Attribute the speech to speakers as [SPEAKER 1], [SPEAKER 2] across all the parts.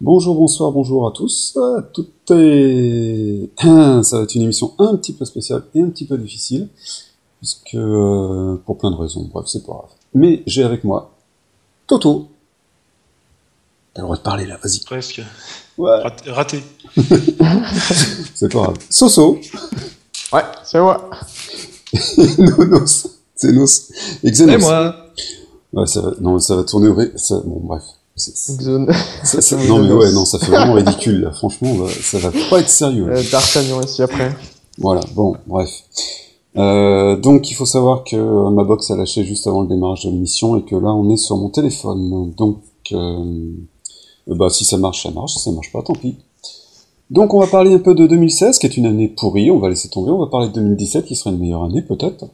[SPEAKER 1] Bonjour, bonsoir, bonjour à tous. à toutes et... Ça va être une émission un petit peu spéciale et un petit peu difficile, puisque euh, pour plein de raisons, bref, c'est pas grave. Mais j'ai avec moi Toto. T'as le droit de parler là, vas-y.
[SPEAKER 2] Presque.
[SPEAKER 1] Ouais,
[SPEAKER 2] Rat- Raté.
[SPEAKER 1] c'est pas grave. Soso.
[SPEAKER 3] Ouais, c'est moi.
[SPEAKER 1] Nonos. C'est Nos. Et Xenos.
[SPEAKER 4] Et moi
[SPEAKER 1] Ouais, ça va... Non, ça va tourner au... Ça... Bon, bref. Ça- ça- Non, mais ouais, non, ça fait vraiment ridicule, là. Franchement, bah, ça va pas être sérieux.
[SPEAKER 3] Euh, D'Artagnan ici après.
[SPEAKER 1] Voilà, bon, bref. Euh, donc il faut savoir que euh, ma box a lâché juste avant le démarrage de l'émission et que là on est sur mon téléphone. Donc euh, euh, bah si ça marche, ça marche, si ça marche pas, tant pis. Donc on va parler un peu de 2016 qui est une année pourrie, on va laisser tomber, on va parler de 2017 qui sera une meilleure année peut-être.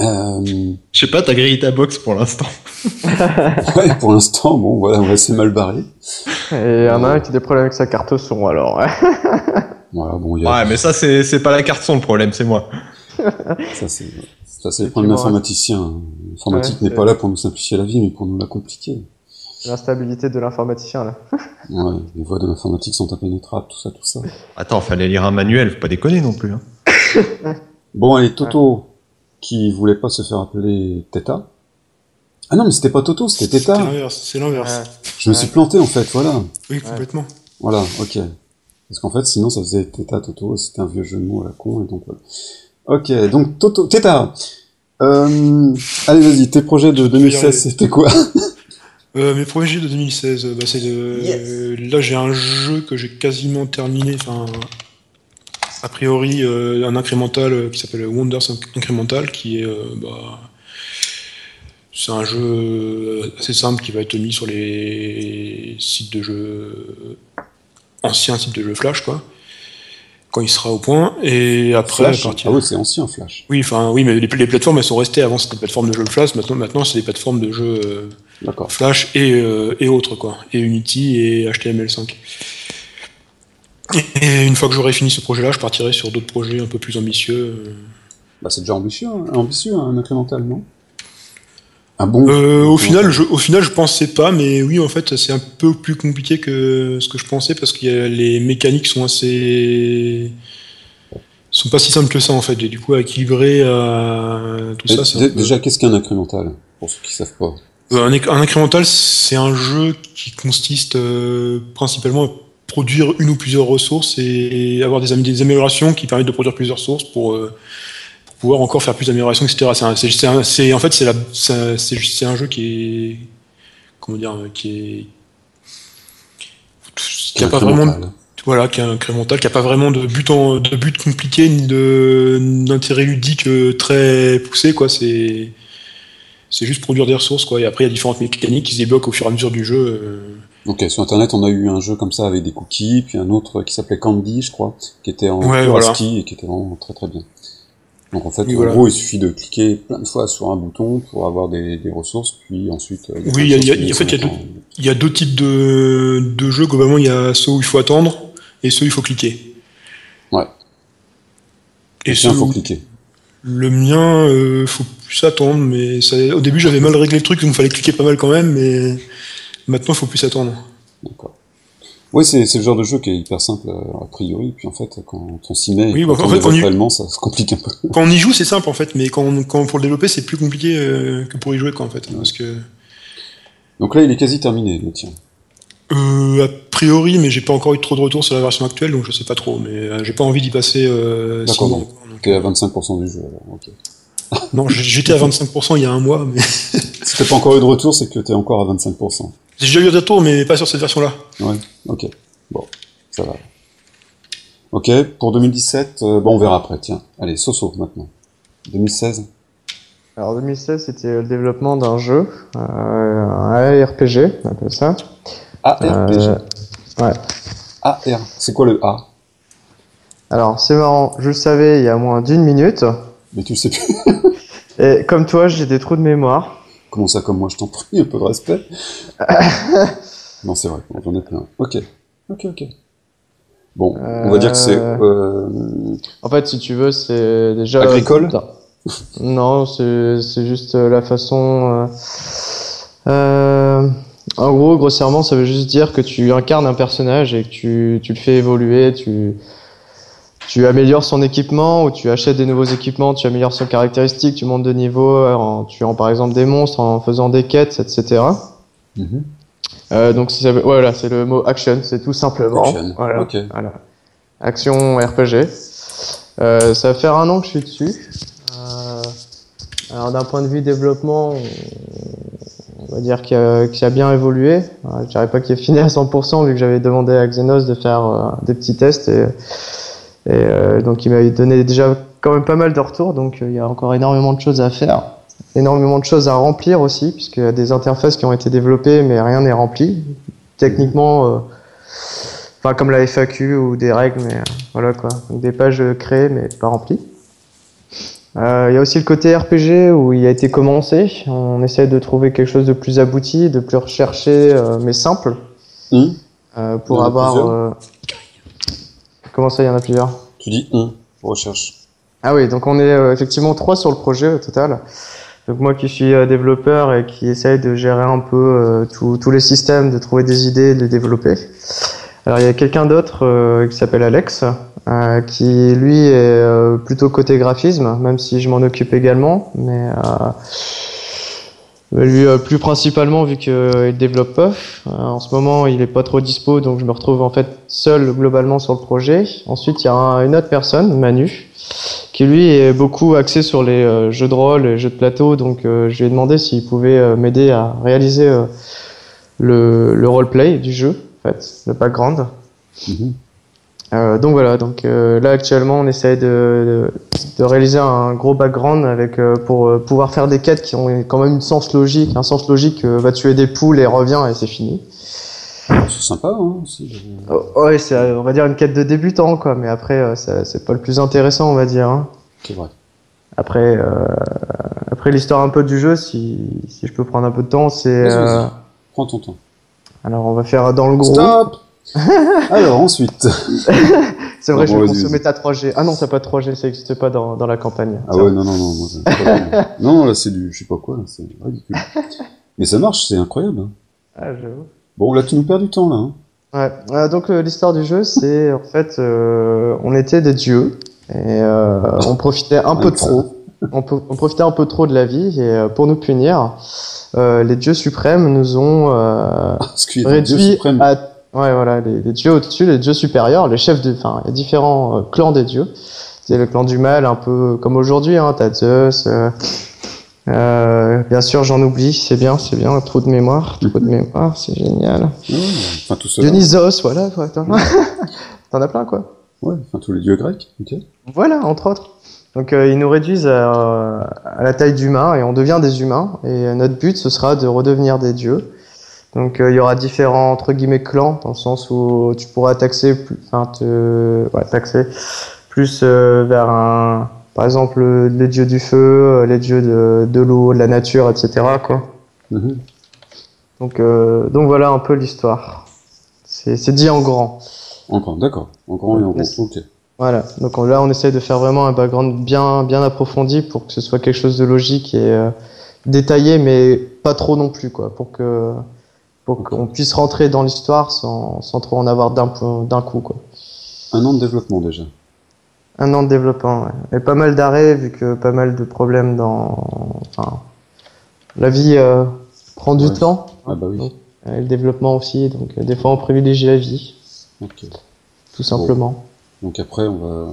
[SPEAKER 1] Euh,
[SPEAKER 4] Je sais pas, t'as grillé ta box pour l'instant.
[SPEAKER 1] ouais, pour l'instant, bon voilà, ouais, c'est mal barré.
[SPEAKER 3] Et il y en a un qui a des problèmes avec sa carte son alors. ouais.
[SPEAKER 1] Voilà, bon, il y a,
[SPEAKER 4] Ouais, mais ça, c'est c'est pas la carte son le problème, c'est moi.
[SPEAKER 1] ça c'est ça c'est le problème d'informaticien. L'informatique
[SPEAKER 3] Ouais,
[SPEAKER 1] n'est pas là pour nous simplifier la vie, mais pour nous la compliquer.
[SPEAKER 3] L'instabilité de l'informaticien là.
[SPEAKER 1] Ouais, les voies de l'informatique sont impénétrables, tout ça, tout ça.
[SPEAKER 4] Attends, fallait lire un manuel, faut pas déconner non plus. Hein.
[SPEAKER 1] Bon, allez, Toto, qui voulait pas se faire appeler Teta. Ah non, mais c'était pas Toto, c'était Teta.
[SPEAKER 2] C'est l'inverse.
[SPEAKER 1] Je me suis planté, en fait, voilà.
[SPEAKER 2] Oui, complètement.
[SPEAKER 1] Voilà, ok. Parce qu'en fait, sinon, ça faisait Teta Toto, c'était un vieux jeu de mots à la con, et donc voilà. Ok, donc Toto, Teta. Euh, allez, vas-y, tes projets de
[SPEAKER 2] Je vais y
[SPEAKER 1] 2016,
[SPEAKER 2] arriver.
[SPEAKER 1] c'était quoi?
[SPEAKER 2] Euh, mes projets de 2016, euh, bah, c'est de... là j'ai un jeu que j'ai quasiment terminé, enfin a priori euh, un incrémental euh, qui s'appelle Wonders Incremental, qui est euh, bah, c'est un jeu assez simple qui va être mis sur les sites de jeux anciens sites de jeux Flash quoi, quand il sera au point et après
[SPEAKER 1] Flash
[SPEAKER 2] partir
[SPEAKER 1] Ah oui, c'est ancien, Flash.
[SPEAKER 2] oui enfin oui mais les, les plateformes elles sont restées avant c'était des plateformes de jeux Flash maintenant maintenant c'est des plateformes de jeux. Flash et, euh, et autres, quoi. Et Unity et HTML5. Et, une fois que j'aurai fini ce projet-là, je partirai sur d'autres projets un peu plus ambitieux. euh.
[SPEAKER 1] Bah, c'est déjà ambitieux, hein, ambitieux, un incrémental, non? Bon...
[SPEAKER 2] Euh, au, final, je, au final, je pensais pas, mais oui, en fait, c'est un peu plus compliqué que ce que je pensais parce que les mécaniques sont assez. sont pas si simples que ça, en fait. Et du coup, à équilibrer tout ça, peu-
[SPEAKER 1] Déjà, qu'est-ce qu'un incrémental Pour ceux qui savent pas?
[SPEAKER 2] Euh, Un, un incrémental, c'est un jeu qui consiste euh, principalement à produire une ou plusieurs ressources et avoir des, am- des améliorations qui permettent de produire plusieurs sources pour, euh, pour pouvoir encore faire plus d'améliorations, etc. C'est un- un- en fait, c'est un jeu qui est comment dire, qui est qui a pas vraiment voilà, qui est incrémental, qui a pas vraiment de but en, de but compliqué ni de d'intérêt ludique euh, très poussé quoi. C'est c'est juste produire des ressources quoi. Et après il y a différentes mécaniques qui se débloquent au fur et à mesure du jeu. euh.
[SPEAKER 1] Ok, sur internet, on a eu un jeu comme ça avec des cookies, puis un autre qui s'appelait Candy, je crois, qui était en
[SPEAKER 2] Ouais, voilà.
[SPEAKER 1] ASCII et qui était vraiment très très bien. Donc en fait,
[SPEAKER 2] Oui,
[SPEAKER 1] en
[SPEAKER 2] voilà.
[SPEAKER 1] gros, il suffit de cliquer plein de fois sur un bouton pour avoir des, des ressources, puis ensuite. euh,
[SPEAKER 2] Oui, il y a- il y a- en fait, il y a deux- Il types de, de jeux globalement. Il y a ceux où il faut attendre et ceux où il faut cliquer.
[SPEAKER 1] Ouais.
[SPEAKER 2] Et
[SPEAKER 1] Et tiens,
[SPEAKER 2] ceux
[SPEAKER 1] faut
[SPEAKER 2] où-
[SPEAKER 1] cliquer.
[SPEAKER 2] le mien, euh, faut plus attendre. Mais ça, au début j'avais mal réglé le truc, donc il fallait cliquer pas mal quand même. Mais maintenant il faut plus attendre.
[SPEAKER 1] D'accord. Oui, c'est c'est le genre de jeu qui est hyper simple euh, a priori, puis en fait, quand on s'y met, et
[SPEAKER 2] Oui,
[SPEAKER 1] quand
[SPEAKER 2] en
[SPEAKER 1] on
[SPEAKER 2] fait, on y-
[SPEAKER 1] ça se complique un peu.
[SPEAKER 2] Quand on y joue, c'est simple en fait, mais quand, on- quand pour le développer, c'est plus compliqué euh, que pour y jouer quoi en fait, parce que
[SPEAKER 1] Donc là, il est quasi terminé, le tien.
[SPEAKER 2] euh, a priori, mais j'ai pas encore eu trop de retours sur la version actuelle, donc je sais pas trop, mais euh, j'ai pas envie d'y passer. Euh,
[SPEAKER 1] D'accord, donc.
[SPEAKER 2] donc,
[SPEAKER 1] T'es à 25% du jeu, alors, ok.
[SPEAKER 2] Non, j'étais à 25% il y a un mois, mais
[SPEAKER 1] Si t'as pas encore eu de retour, c'est que t'es encore à 25%.
[SPEAKER 2] J'ai déjà eu retours, mais pas sur cette version-là.
[SPEAKER 1] Ouais, ok. Bon, ça va. Ok, pour 2017, euh, bon, on verra après, tiens. Allez, Soso, maintenant. 2016
[SPEAKER 3] Alors 2016, c'était le développement d'un jeu, euh, un RPG, on appelle ça.
[SPEAKER 1] ARPG.
[SPEAKER 3] Euh, ouais.
[SPEAKER 1] AR, c'est quoi le A?
[SPEAKER 3] Alors c'est marrant, je le savais il y a moins d'une minute,
[SPEAKER 1] Mais tu le sais plus.
[SPEAKER 3] et comme toi, j'ai des trous de mémoire.
[SPEAKER 1] Comment ça, comme moi, je t'en prie, un peu de respect. non, c'est vrai, j'en ai plein. Ok, ok, ok. Bon, on va dire que c'est euh,
[SPEAKER 3] En fait, si tu veux, c'est déjà
[SPEAKER 1] Agricole
[SPEAKER 3] Non, c'est juste euh, la façon. euh, Euh, en gros, grossièrement, ça veut juste dire que tu incarnes un personnage et que tu, tu le fais évoluer, tu, tu améliores son équipement ou tu achètes des nouveaux équipements, tu améliores son caractéristique, tu montes de niveau en tuant par exemple des monstres, en faisant des quêtes, etc.
[SPEAKER 1] Mhm.
[SPEAKER 3] Euh, donc c'est voilà, c'est le mot action, c'est tout simplement.
[SPEAKER 1] Action,
[SPEAKER 3] Voilà,
[SPEAKER 1] ok.
[SPEAKER 3] voilà. Action RPG. Euh, ça va faire un an que je suis dessus. Euh, alors d'un point de vue développement, on- va dire qu'il a, a bien évolué. Euh, Je dirais pas qu'il est fini à 100% vu que j'avais demandé à Xenos de faire euh, des petits tests et, et euh, donc il m'avait donné déjà quand même pas mal de retours. Donc euh, il y a encore énormément de choses à faire, énormément de choses à remplir aussi puisqu'il y a des interfaces qui ont été développées mais rien n'est rempli. Techniquement, euh, enfin comme la FAQ ou des règles, mais euh, voilà quoi. Donc des pages créées mais pas remplies. Il y a aussi le côté RPG où il a été commencé. On essaie de trouver quelque chose de plus abouti, de plus recherché, mais simple,
[SPEAKER 1] y
[SPEAKER 3] pour
[SPEAKER 1] a
[SPEAKER 3] avoir. Comment ça, il y en a plusieurs
[SPEAKER 1] Tu dis on, recherche.
[SPEAKER 3] Ah oui, donc on est euh, effectivement trois sur le projet au total. Donc moi qui suis euh, développeur et qui essaye de gérer un peu euh, tous les systèmes, de trouver des idées, de les développer. Alors il y a quelqu'un d'autre qui s'appelle Alex, euh, qui lui est euh, plutôt côté graphisme, même si je m'en occupe également, mais euh, mais lui euh, plus principalement vu qu'il développe pas. Euh, en ce moment il est pas trop dispo, donc je me retrouve en fait seul globalement sur le projet. Ensuite il y a un- une autre personne, Manu, qui lui est beaucoup axé sur les euh, jeux de rôle, les jeux de plateau. Donc euh, je lui ai demandé s'il pouvait euh, m'aider à réaliser euh, le, le roleplay du jeu, en fait, le background.
[SPEAKER 1] Mhm.
[SPEAKER 3] Euh, donc voilà, donc euh, là actuellement on essaye de, de, de réaliser un gros background avec euh, pour euh, pouvoir faire des quêtes qui ont quand même une sens logique, un sens logique euh, va tuer des poules et revient et c'est fini.
[SPEAKER 1] C'est sympa, hein
[SPEAKER 3] Oh, ouais, c'est on va dire une quête de débutant quoi, mais après euh, ça- c'est pas le plus intéressant on va dire. Hein.
[SPEAKER 1] C'est vrai.
[SPEAKER 3] Après, euh, après l'histoire un peu du jeu, si, si je peux prendre un peu de temps, c'est.
[SPEAKER 1] Prends ton temps.
[SPEAKER 3] alors, on va faire dans le gros.
[SPEAKER 1] Stop Alors, ensuite.
[SPEAKER 3] C'est vrai,
[SPEAKER 1] Bon,
[SPEAKER 3] je vais
[SPEAKER 1] vas-y,
[SPEAKER 3] consommer ta 3G. Ah non, t'as pas de 3G, ça n'existe pas dans, dans la campagne.
[SPEAKER 1] Ah ouais, non, non, non. moi, c'est pas bon. non, non, là, c'est du, je sais pas quoi, c'est ridicule. Mais ça marche, c'est incroyable. hein.
[SPEAKER 3] Ah, j'avoue.
[SPEAKER 1] Bon, là, tu nous perds du temps, là. hein.
[SPEAKER 3] Ouais. Euh, donc, euh, l'histoire du jeu, c'est en fait, euh, on était des dieux et on profitait un peu trop. On, profitait un peu trop de la vie et pour nous punir, les dieux suprêmes nous ont
[SPEAKER 1] Parce qu'il y a des dieux
[SPEAKER 3] réduit
[SPEAKER 1] suprêmes.
[SPEAKER 3] à ouais voilà les, les dieux au-dessus les dieux supérieurs les chefs de enfin il y a différents euh, clans des dieux c'est le clan du mal un peu comme aujourd'hui hein t'as Zeus euh, euh, bien sûr j'en oublie c'est bien c'est bien trop de mémoire trop de mémoire c'est génial
[SPEAKER 1] Ouais, enfin, tout ça.
[SPEAKER 3] Dionysos voilà quoi, t'en t'en as plein quoi
[SPEAKER 1] Ouais, enfin, tous les dieux grecs. Ok.
[SPEAKER 3] voilà, entre autres. Donc euh, ils nous réduisent à, à la taille d'humains et on devient des humains. Et euh, notre but, ce sera de redevenir des dieux. Donc euh, il y aura différents entre guillemets clans dans le sens où tu pourras taxer, plus- enfin te, ouais, taxer plus euh, vers un, par exemple le- les dieux du feu, euh, les dieux de, de l'eau, de la nature, etc. Quoi.
[SPEAKER 1] Mhm.
[SPEAKER 3] Donc euh, donc voilà un peu l'histoire. C'est c'est dit en grand.
[SPEAKER 1] Encore, d'accord. En grand et en gros. Ok.
[SPEAKER 3] Voilà, donc on- là on essaye de faire vraiment un background bien, bien approfondi pour que ce soit quelque chose de logique et euh, détaillé, mais pas trop non plus, quoi, pour que pour qu'on puisse rentrer dans l'histoire sans, sans trop en avoir d'un coup, quoi.
[SPEAKER 1] Un an de développement, déjà.
[SPEAKER 3] Un an de développement, ouais. et pas mal d'arrêts vu que pas mal de problèmes dans, enfin, la vie euh, prend du
[SPEAKER 1] Ouais.
[SPEAKER 3] temps,
[SPEAKER 1] Ah, bah oui.
[SPEAKER 3] Donc, et le développement aussi, donc des fois on privilégie la vie, tout simplement.
[SPEAKER 1] Donc après, on va.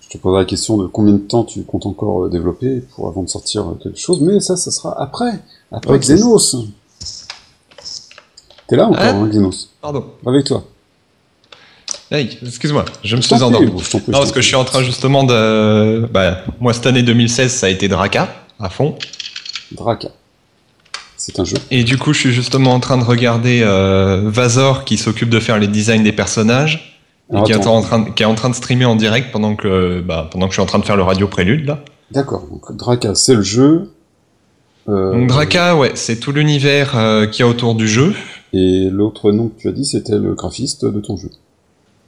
[SPEAKER 1] Je te poserai la question de combien de temps tu comptes encore euh, développer pour avant de sortir euh, quelque chose, mais ça, ça sera après. Après
[SPEAKER 3] Ok.
[SPEAKER 1] Xenos. T'es là encore,
[SPEAKER 4] Hein
[SPEAKER 1] hein, Xenos
[SPEAKER 4] Pardon.
[SPEAKER 1] Avec toi.
[SPEAKER 4] Hey, excuse-moi, je me suis endormi. Non, parce que je suis en train justement de. Bah, moi, cette année 2016, ça a été Draka, à fond.
[SPEAKER 1] Draka. C'est un jeu.
[SPEAKER 4] Et du coup, je suis justement en train de regarder euh, Vazor qui s'occupe de faire les designs des personnages. Et qui est, en train de, qui est en train de streamer en direct pendant que, bah, pendant que je suis en train de faire le radio prélude, là.
[SPEAKER 1] D'accord. Donc Draka, c'est le jeu. Euh,
[SPEAKER 4] Donc Draka, ouais, c'est tout l'univers euh, qu'il y a autour du jeu.
[SPEAKER 1] Et l'autre nom que tu as dit, c'était le graphiste de ton jeu.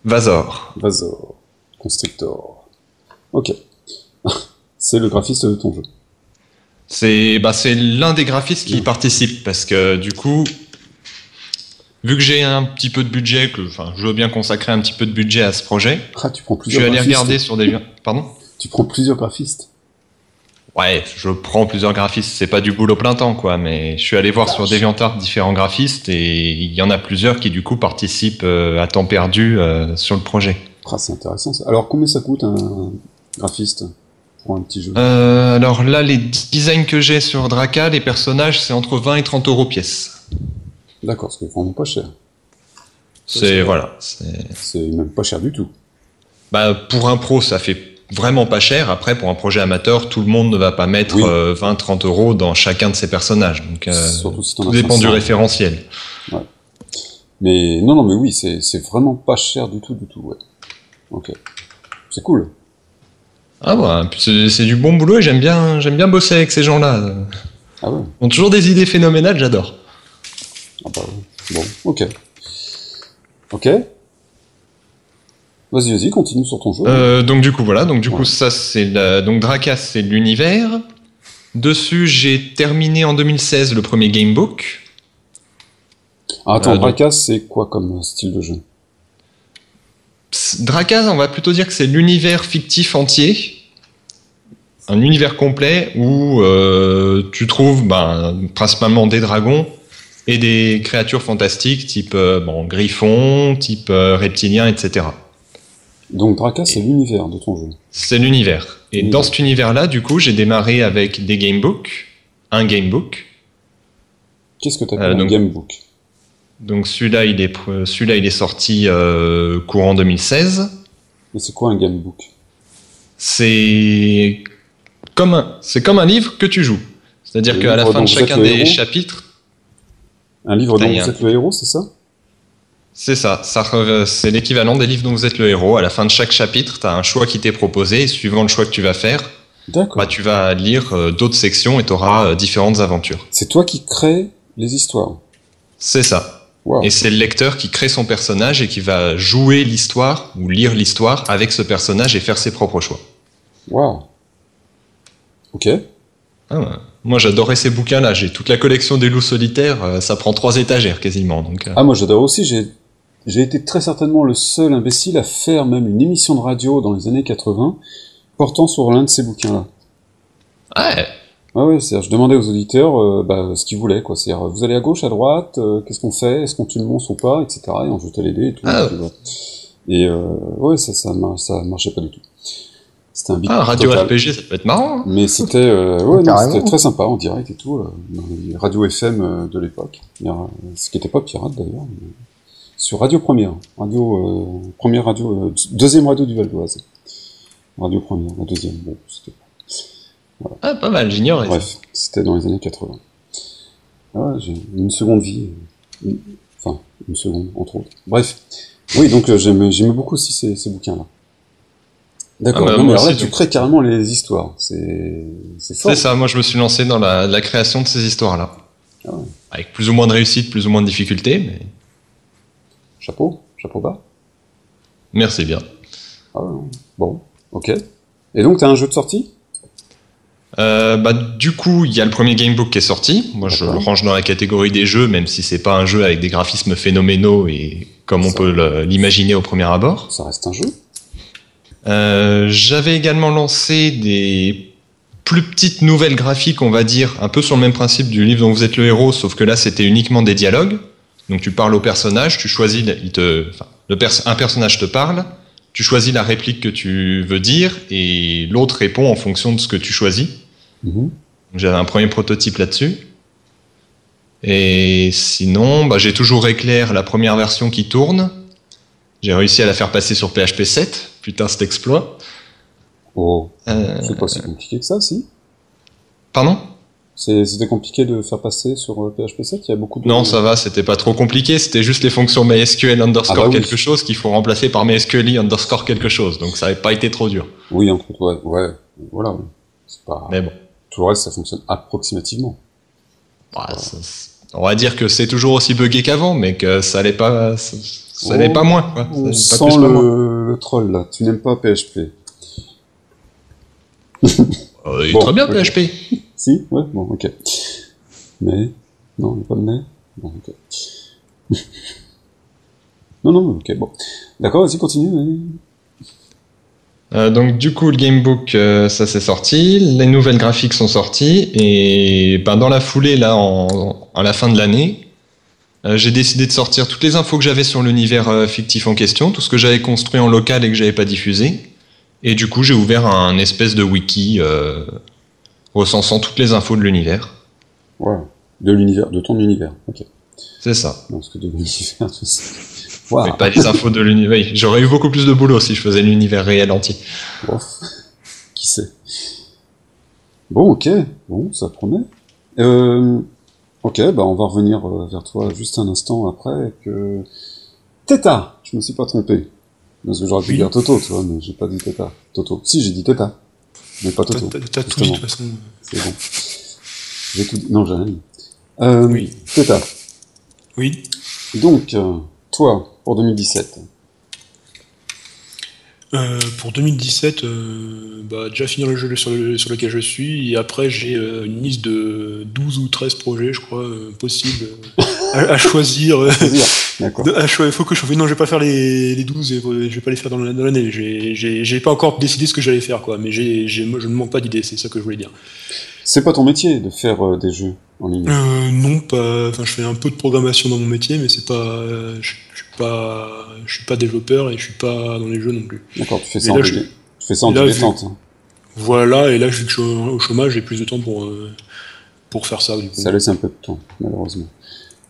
[SPEAKER 4] Vazor.
[SPEAKER 1] Vazor. Constrictor. Ok. c'est le graphiste de ton jeu.
[SPEAKER 4] C'est bah, c'est l'un des graphistes qui y participe parce que du coup, vu que j'ai un petit peu de budget, que enfin, je veux bien consacrer un petit peu de budget à ce projet,
[SPEAKER 1] Ah, tu prends
[SPEAKER 4] je
[SPEAKER 1] plusieurs
[SPEAKER 4] vais aller
[SPEAKER 1] graphistes.
[SPEAKER 4] regarder sur des. Pardon?
[SPEAKER 1] Tu prends plusieurs graphistes.
[SPEAKER 4] Ouais, je prends plusieurs graphistes. C'est pas du boulot plein temps, quoi. Mais je suis allé voir sur DeviantArt différents graphistes et il y en a plusieurs qui du coup participent euh, à temps perdu euh, sur le projet.
[SPEAKER 1] Ah, c'est intéressant ça. Alors, combien ça coûte un graphiste pour un petit jeu?
[SPEAKER 4] Euh, alors là, les designs que j'ai sur Draka, les personnages, c'est entre 20 et 30 euros pièce.
[SPEAKER 1] D'accord, c'est vraiment pas cher.
[SPEAKER 4] C'est voilà. c'est-
[SPEAKER 1] C'est même pas cher du tout.
[SPEAKER 4] Bah, pour un pro, ça fait vraiment pas cher. Après, pour un projet amateur, tout le monde ne va pas mettre
[SPEAKER 1] Oui.
[SPEAKER 4] euh, 20-30 euros dans chacun de ses personnages. Donc, euh,
[SPEAKER 1] si
[SPEAKER 4] tout dépend du
[SPEAKER 1] 500.
[SPEAKER 4] référentiel.
[SPEAKER 1] Mais non, non, mais oui, c'est vraiment pas cher du tout, du tout, ouais. Ok. C'est cool.
[SPEAKER 4] Ah ouais, puis c'est c'est du bon boulot et j'aime bien, j'aime bien bosser avec ces gens-là.
[SPEAKER 1] Ah ouais
[SPEAKER 4] Ils ont toujours des idées phénoménales, j'adore.
[SPEAKER 1] Ah bah ouais. Bon, ok. Ok. Vas-y, vas-y, continue sur ton jeu.
[SPEAKER 4] Euh, donc du coup voilà, donc du
[SPEAKER 1] Ouais.
[SPEAKER 4] coup ça c'est la... donc Drakas c'est l'univers. Dessus j'ai terminé en 2016 le premier gamebook.
[SPEAKER 1] Ah, attends,
[SPEAKER 4] euh, donc-
[SPEAKER 1] Brakas, c'est quoi comme style de jeu?
[SPEAKER 4] Pss, Drakas, on va plutôt dire que c'est l'univers fictif entier, un univers complet où euh, tu trouves ben, principalement des dragons et des créatures fantastiques type euh, bon griffon, type reptilien, etc.
[SPEAKER 1] Donc, Drakas, c'est l'univers de ton jeu.
[SPEAKER 4] C'est l'univers. Et dans cet univers-là, du coup, j'ai démarré avec des gamebooks, un gamebook.
[SPEAKER 1] Qu'est-ce que t'as
[SPEAKER 4] Euh,
[SPEAKER 1] comme
[SPEAKER 4] donc-
[SPEAKER 1] gamebook?
[SPEAKER 4] Donc celui-là, il est pr- celui-là, il est sorti euh, courant 2016.
[SPEAKER 1] Mais c'est quoi un gamebook?
[SPEAKER 4] C'est comme un, c'est comme un livre que tu joues. C'est-à-dire qu'à la fin de chacun des chapitres,
[SPEAKER 1] Un livre dont vous
[SPEAKER 4] un-
[SPEAKER 1] êtes le héros, c'est ça?
[SPEAKER 4] C'est ça, c'est l'équivalent des livres dont vous êtes le héros. À la fin de chaque chapitre, tu as un choix qui t'est proposé et suivant le choix que tu vas faire, bah, tu vas lire euh, d'autres sections et tu auras différentes aventures.
[SPEAKER 1] C'est toi qui crée les histoires.
[SPEAKER 4] C'est ça.
[SPEAKER 1] Wow.
[SPEAKER 4] Et c'est le lecteur qui crée son personnage et qui va jouer l'histoire ou lire l'histoire avec ce personnage et faire ses propres choix.
[SPEAKER 1] Wow. Ok.
[SPEAKER 4] Ah ouais. Moi j'adorais ces bouquins-là, j'ai toute la collection des loups solitaires, euh, ça prend trois étagères quasiment. Donc, euh,
[SPEAKER 1] Ah, moi j'adore aussi, j'ai j'ai été très certainement le seul imbécile à faire même une émission de radio dans les années 80 portant sur l'un de ces bouquins-là.
[SPEAKER 4] ouais,
[SPEAKER 1] Ah ouais, c'est-à-dire, je demandais aux auditeurs euh, bah, ce qu'ils voulaient, quoi. C'est-à-dire, vous allez à gauche, à droite, euh, qu'est-ce qu'on fait, est-ce qu'on tue le monstre ou pas, etc. Et on jetait les dés et tout.
[SPEAKER 4] Ah.
[SPEAKER 1] et euh, ouais, ça, ça, mar- ça marchait pas du tout. C'était un bip
[SPEAKER 4] ah, radio
[SPEAKER 1] total.
[SPEAKER 4] RPG ça peut être marrant. hein.
[SPEAKER 1] Mais c'était euh, ouais, non,
[SPEAKER 3] Carrément.
[SPEAKER 1] c'était très sympa en direct et tout, euh, dans les radios FM euh, de l'époque. Ce qui n'était pas pirate d'ailleurs. mais Sur Radio Première, radio euh, première radio, euh, deuxième radio du Val d'Oise. Radio Première, la deuxième. Bon, c'était-
[SPEAKER 4] Ah, pas mal, j'ignorais.
[SPEAKER 1] bref, c'était dans les années 80. Ah j'ai une seconde vie, euh, une- enfin une seconde entre autres. Bref, oui, donc j'aime j'aimais beaucoup aussi ces, ces bouquins-là. D'accord.
[SPEAKER 4] Ah bah,
[SPEAKER 1] alors là, tu
[SPEAKER 4] donc.
[SPEAKER 1] crées carrément les histoires. C'est c'est fort.
[SPEAKER 4] C'est ça, moi je me suis lancé dans la, la création de ces histoires-là.
[SPEAKER 1] Ah ouais.
[SPEAKER 4] Avec plus ou moins de réussite, plus ou moins de difficulté, mais
[SPEAKER 1] Chapeau, chapeau bas.
[SPEAKER 4] merci bien.
[SPEAKER 1] Ah bon, ok. Et donc, t'as un jeu de sortie?
[SPEAKER 4] Euh, bah, du coup, il y a le premier gamebook qui est sorti. Moi, je le range dans la catégorie des jeux, même si c'est pas un jeu avec des graphismes phénoménaux et comme on
[SPEAKER 1] Ça.
[SPEAKER 4] peut l'imaginer au premier abord.
[SPEAKER 1] Ça reste un jeu?
[SPEAKER 4] Euh, J'avais également lancé des plus petites nouvelles graphiques, on va dire, un peu sur le même principe du livre dont vous êtes le héros, sauf que là, c'était uniquement des dialogues. Donc, tu parles au personnage, tu choisis, il te, enfin, le pers- un personnage te parle, tu choisis la réplique que tu veux dire et l'autre répond en fonction de ce que tu choisis.
[SPEAKER 1] Mhm.
[SPEAKER 4] J'avais un premier prototype là-dessus. Et sinon, bah, j'ai toujours Éclair, la première version qui tourne. J'ai réussi à la faire passer sur PHP 7. Putain, cet exploit.
[SPEAKER 1] Oh,
[SPEAKER 4] Euh,
[SPEAKER 1] c'est pas si compliqué que ça, si?
[SPEAKER 4] Pardon?
[SPEAKER 1] C'était compliqué de faire passer sur euh, PHP 7 Il y a beaucoup de...
[SPEAKER 4] Non, ça va, c'était pas trop compliqué. C'était juste les fonctions MySQL underscore
[SPEAKER 1] Ah bah oui.
[SPEAKER 4] quelque chose qu'il faut remplacer par MySQL underscore quelque chose. Donc ça n'avait pas été trop dur.
[SPEAKER 1] Oui, entre autres, ouais, ouais, voilà. pas...
[SPEAKER 4] Mais bon,
[SPEAKER 1] Tout le reste, ça fonctionne approximativement.
[SPEAKER 4] bah, ça- on va dire que c'est toujours aussi buggé qu'avant, mais que ça allait pas, ça, ça allait
[SPEAKER 1] Oh,
[SPEAKER 4] pas moins. Quoi.
[SPEAKER 1] On
[SPEAKER 4] Ça
[SPEAKER 1] sent
[SPEAKER 4] allait pas plus, pas moins.
[SPEAKER 1] le, troll, là. Tu n'aimes pas PHP.
[SPEAKER 4] Euh, il est
[SPEAKER 1] Bon,
[SPEAKER 4] très bien. PHP.
[SPEAKER 1] Si Ouais, bon, ok. Mais Non, pas de mais Bon, ok. non, non, ok, bon. D'accord, vas-y, continue.
[SPEAKER 4] Euh, donc du coup le gamebook euh, ça s'est sorti, les nouvelles graphiques sont sorties et ben, dans la foulée là à la fin de l'année euh, j'ai décidé de sortir toutes les infos que j'avais sur l'univers fictif en question, tout ce que j'avais construit en local et que j'avais pas diffusé et du coup j'ai ouvert un espèce de wiki recensant toutes les infos de l'univers.
[SPEAKER 1] Ouais, de l'univers, de ton univers, ok.
[SPEAKER 4] C'est ça.
[SPEAKER 1] Non, parce que de l'univers. Waouh.
[SPEAKER 4] Mais pas les infos de l'univers. Oui, J'aurais eu beaucoup plus de boulot si je faisais l'univers réel entier.
[SPEAKER 1] Bof. Qui sait Bon, ok. Bon, ça promet. Euh, ok, bah on va revenir euh, vers toi juste un instant après que... Teta Je me suis pas trompé. Parce que j'aurais pu
[SPEAKER 2] Oui.
[SPEAKER 1] dire Toto, tu vois, mais j'ai pas dit Teta. Toto. Si, j'ai dit Teta. Mais pas Toto.
[SPEAKER 2] t'as- tout dit de toute façon.
[SPEAKER 1] C'est bon. J'ai tout dit. Non, j'ai rien dit. Euh,
[SPEAKER 2] Oui.
[SPEAKER 1] Teta.
[SPEAKER 2] Oui.
[SPEAKER 1] Donc, euh, toi, pour 2017.
[SPEAKER 2] Euh, pour 2017, euh, bah, déjà finir le jeu sur, le- sur lequel je suis, et après j'ai euh, une liste de 12 ou 13 projets, je crois, possibles à, à choisir. euh, à cho- Il faut que je non, je vais pas faire les, les 12 et je vais pas les faire dans la- dans l'année. J'ai- pas encore décidé ce que j'allais faire, quoi, mais j'ai je ne manque pas d'idées, c'est ça que je voulais dire.
[SPEAKER 1] C'est pas ton métier de faire euh, des jeux en ligne?
[SPEAKER 2] Euh, non, pas. Enfin, je fais un peu de programmation dans mon métier, mais c'est pas. euh, Je, je suis pas. Je suis pas développeur et je suis pas dans les jeux non plus.
[SPEAKER 1] D'accord, tu fais ça en
[SPEAKER 2] là, je-
[SPEAKER 1] Tu fais ça en
[SPEAKER 2] là, vu-
[SPEAKER 1] hein.
[SPEAKER 2] Voilà, et là, vu que je suis au chômage, j'ai plus de temps pour euh, pour faire ça. Du coup.
[SPEAKER 1] Ça laisse un peu de temps, malheureusement.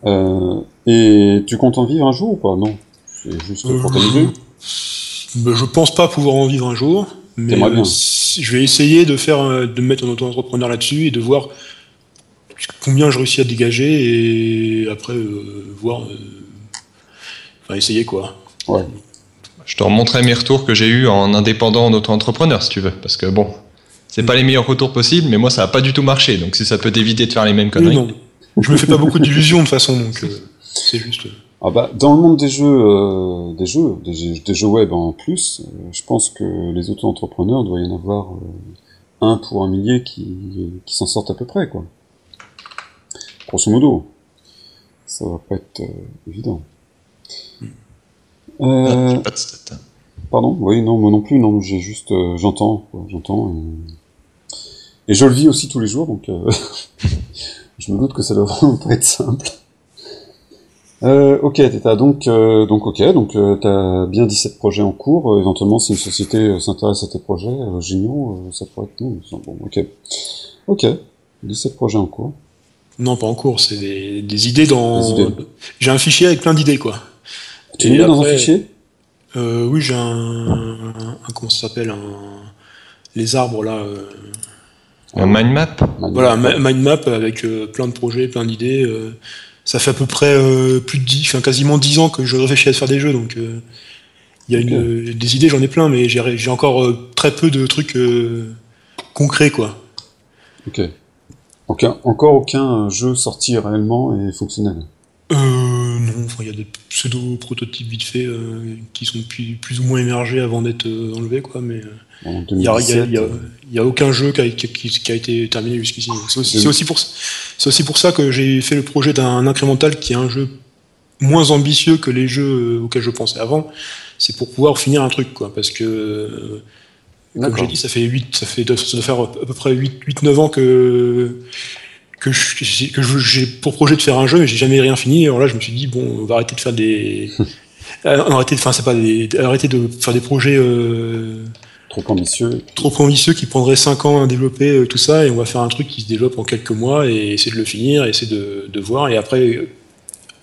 [SPEAKER 1] Euh, et tu comptes en vivre un jour ou pas? Non. C'est juste pour
[SPEAKER 2] Euh,
[SPEAKER 1] t'amuser?
[SPEAKER 2] Ben, je pense pas pouvoir en vivre un jour, mais
[SPEAKER 1] bien.
[SPEAKER 2] euh, je vais essayer de faire, euh, de me mettre en auto-entrepreneur là-dessus et de voir combien je réussis à dégager et après euh, voir, euh, enfin essayer quoi.
[SPEAKER 1] Ouais.
[SPEAKER 4] Je te remontrerai mes retours que j'ai eu en indépendant, en auto-entrepreneur, si tu veux. Parce que bon, c'est pas les meilleurs retours possibles, mais moi, ça a pas du tout marché. Donc si ça peut t'éviter de faire les mêmes conneries.
[SPEAKER 2] non, je me fais pas beaucoup d'illusions de toute façon, donc euh, c'est juste.
[SPEAKER 1] Ah bah, dans le monde des jeux, euh, des jeux, des jeux, des jeux web en plus, euh, je pense que les auto-entrepreneurs doit y en avoir euh, un pour un millier qui, qui s'en sortent à peu près, quoi. Grosso modo. Ça va pas être euh, évident. Euh,
[SPEAKER 4] j'ai pas de stats.
[SPEAKER 1] Pardon? Oui, non, moi non plus, non, j'ai juste, euh, j'entends, quoi, j'entends. Et... et je le vis aussi tous les jours, donc euh, je me doute que ça doit vraiment pas être simple. Euh, ok, Teta, donc, euh, donc ok, donc euh, t'as bien 17 projets en cours, éventuellement si une société s'intéresse à tes projets géniaux, ça pourrait être... Bon, ok. Ok, 17 projets en cours.
[SPEAKER 2] Non, pas en cours, c'est des, des idées dans.
[SPEAKER 1] Des idées.
[SPEAKER 2] J'ai un fichier avec plein d'idées quoi.
[SPEAKER 1] Tu les mets dans un fichier?
[SPEAKER 2] oui, j'ai un, un- comment ça s'appelle un, les arbres là.
[SPEAKER 4] Un mind map
[SPEAKER 2] Voilà, un mind map avec euh, plein de projets, plein d'idées. euh, ça fait à peu près euh, plus de 10, enfin quasiment 10 ans que je réfléchis à faire des jeux, donc il y a des idées, j'en ai plein, mais j'ai encore très peu de trucs concrets, quoi.
[SPEAKER 1] Ok. Aucun, encore aucun jeu sorti réellement et fonctionnel?
[SPEAKER 2] Euh, non, il y a des pseudo-prototypes vite faits euh, qui sont plus, plus ou moins émergés avant d'être euh, enlevés, quoi, mais euh, il n'y a, y a-
[SPEAKER 1] 2017,
[SPEAKER 2] il y a- il y a aucun jeu qui a, qui- qui- qui a été terminé jusqu'ici. C'est aussi, aussi pour, c'est aussi pour ça que j'ai fait le projet d'un incrémental qui est un jeu moins ambitieux que les jeux euh, auxquels je pensais avant. C'est pour pouvoir finir un truc, quoi, parce que euh, comme j'ai dit, ça fait 8, ça fait, ça doit faire à peu près 8-9 ans que, que j'ai pour projet de faire un jeu, mais j'ai jamais rien fini. Alors là, je me suis dit, bon, on va arrêter de faire des. Euh, arrêter, enfin, c'est pas des, arrêter de faire des projets euh,
[SPEAKER 1] Trop ambitieux.
[SPEAKER 2] trop ambitieux qui prendraient 5 ans à développer euh, tout ça, et on va faire un truc qui se développe en quelques mois et essayer de le finir, et essayer de, de voir, et après euh,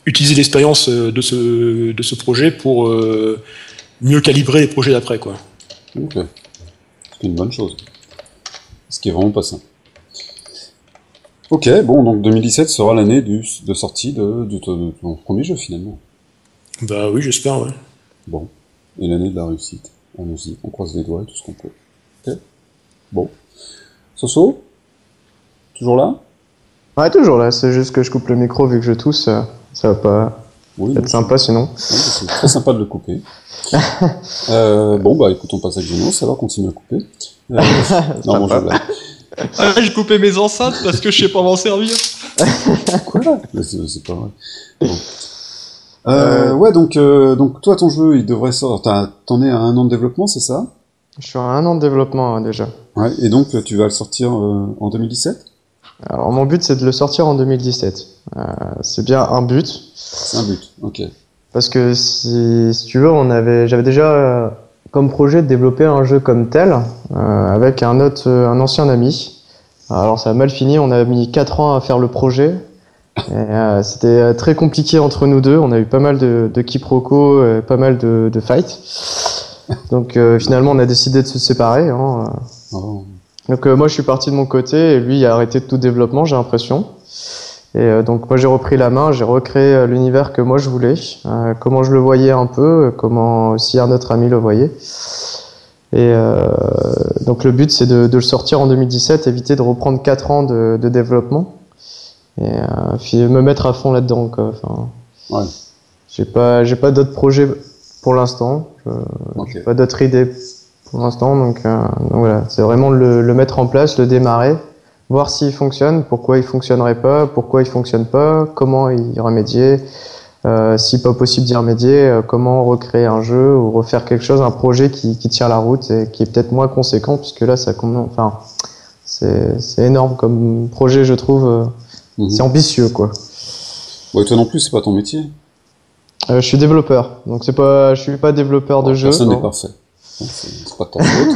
[SPEAKER 2] utiliser l'expérience euh, de ce, de ce projet pour euh, mieux calibrer les projets d'après, quoi.
[SPEAKER 1] Ok. C'est une bonne chose. Ce qui est vraiment pas simple. Ok, bon, donc 2017 sera l'année du- de sortie de- de ton premier jeu finalement.
[SPEAKER 2] Bah oui, j'espère, ouais.
[SPEAKER 1] Bon. Et l'année de la réussite. Allons-y, on croise les doigts et tout ce qu'on peut. Ok Bon. Soso Toujours là
[SPEAKER 3] Ouais, toujours là, c'est juste que je coupe le micro vu que je tousse. euh, Ça va pas
[SPEAKER 1] Oui.
[SPEAKER 3] être sympa sinon.
[SPEAKER 1] C'est très sympa de le couper. euh, bon, bah écoute, on passe à Xenos, alors continue à couper. Euh, non, bon, je blague.
[SPEAKER 4] Ah, je coupais mes enceintes parce que je sais pas m'en servir.
[SPEAKER 1] Quoi? C'est c'est pas vrai. Bon. Euh, ouais, donc, euh, donc toi, ton jeu, il devrait sortir. T'en es à un an de développement, c'est ça?
[SPEAKER 3] Je suis à un an de développement hein, déjà.
[SPEAKER 1] Ouais. Et donc, tu vas le sortir euh, en 2017
[SPEAKER 3] Alors mon but c'est de le sortir en 2017. Euh, c'est bien un but.
[SPEAKER 1] C'est un but. Ok.
[SPEAKER 3] Parce que si, si tu veux, on avait, j'avais déjà euh, comme projet de développer un jeu comme tel euh, avec un autre, euh, un ancien ami. Alors ça a mal fini, on a mis 4 ans à faire le projet. Euh, C'était euh, très compliqué entre nous deux. On a eu pas mal de, de quiproquos, euh, pas mal de, de fights. Donc euh, finalement, on a décidé de se séparer. Hein.
[SPEAKER 1] Oh.
[SPEAKER 3] Donc euh, moi je suis parti de mon côté et lui il a arrêté tout développement, j'ai l'impression. Et euh, donc moi j'ai repris la main, j'ai recréé euh, l'univers que moi je voulais, euh, comment je le voyais un peu, euh, comment aussi un autre ami le voyait. Et euh, donc le but c'est de, de le sortir en 2017, éviter de reprendre 4 ans de, de développement et euh, puis me mettre à fond là-dedans. Enfin,
[SPEAKER 1] Ouais.
[SPEAKER 3] J'ai pas, j'ai pas d'autres projets pour l'instant. Je-
[SPEAKER 1] Ok.
[SPEAKER 3] j'ai pas d'autres idées pour l'instant, donc, euh, donc voilà, c'est vraiment le, le mettre en place, le démarrer, voir s'il fonctionne, pourquoi il fonctionnerait pas, pourquoi il fonctionne pas, comment y remédier, euh, si pas possible d'y remédier, euh, comment recréer un jeu ou refaire quelque chose, un projet qui, qui tient la route et qui est peut-être moins conséquent, puisque là, ça, enfin, c'est c'est énorme comme projet, je trouve.
[SPEAKER 1] Mhm.
[SPEAKER 3] C'est ambitieux, quoi.
[SPEAKER 1] Ouais, toi non plus, c'est pas ton métier.
[SPEAKER 3] Euh, je suis développeur, donc c'est pas, je suis pas développeur de
[SPEAKER 1] Alors,
[SPEAKER 3] jeu.
[SPEAKER 1] Personne n'est parfait. C'est pas de faute.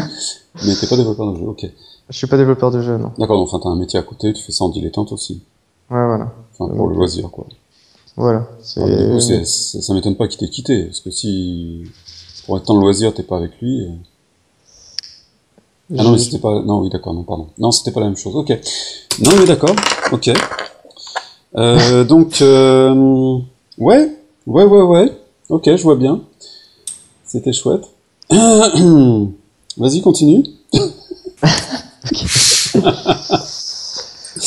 [SPEAKER 1] mais t'es pas développeur de jeu. Ok.
[SPEAKER 3] Je suis pas développeur de jeu, non.
[SPEAKER 1] D'accord. Donc, enfin, t'as un métier à côté. Tu fais ça en dilettante aussi.
[SPEAKER 3] Ouais, voilà.
[SPEAKER 1] Enfin, pour le loisir, quoi.
[SPEAKER 3] Voilà. C'est.
[SPEAKER 1] Du coup, ça m'étonne pas qu'il t'ait quitté, parce que si pour être dans le loisir, t'es pas avec lui. euh, Ah non, mais c'était pas. Non, oui, d'accord, non, pardon. Non, c'était pas la même chose. Ok. Non, mais d'accord. Ok. Euh, donc, euh, ouais, ouais, ouais, ouais. Ok, je vois bien. C'était chouette. Vas-y, continue.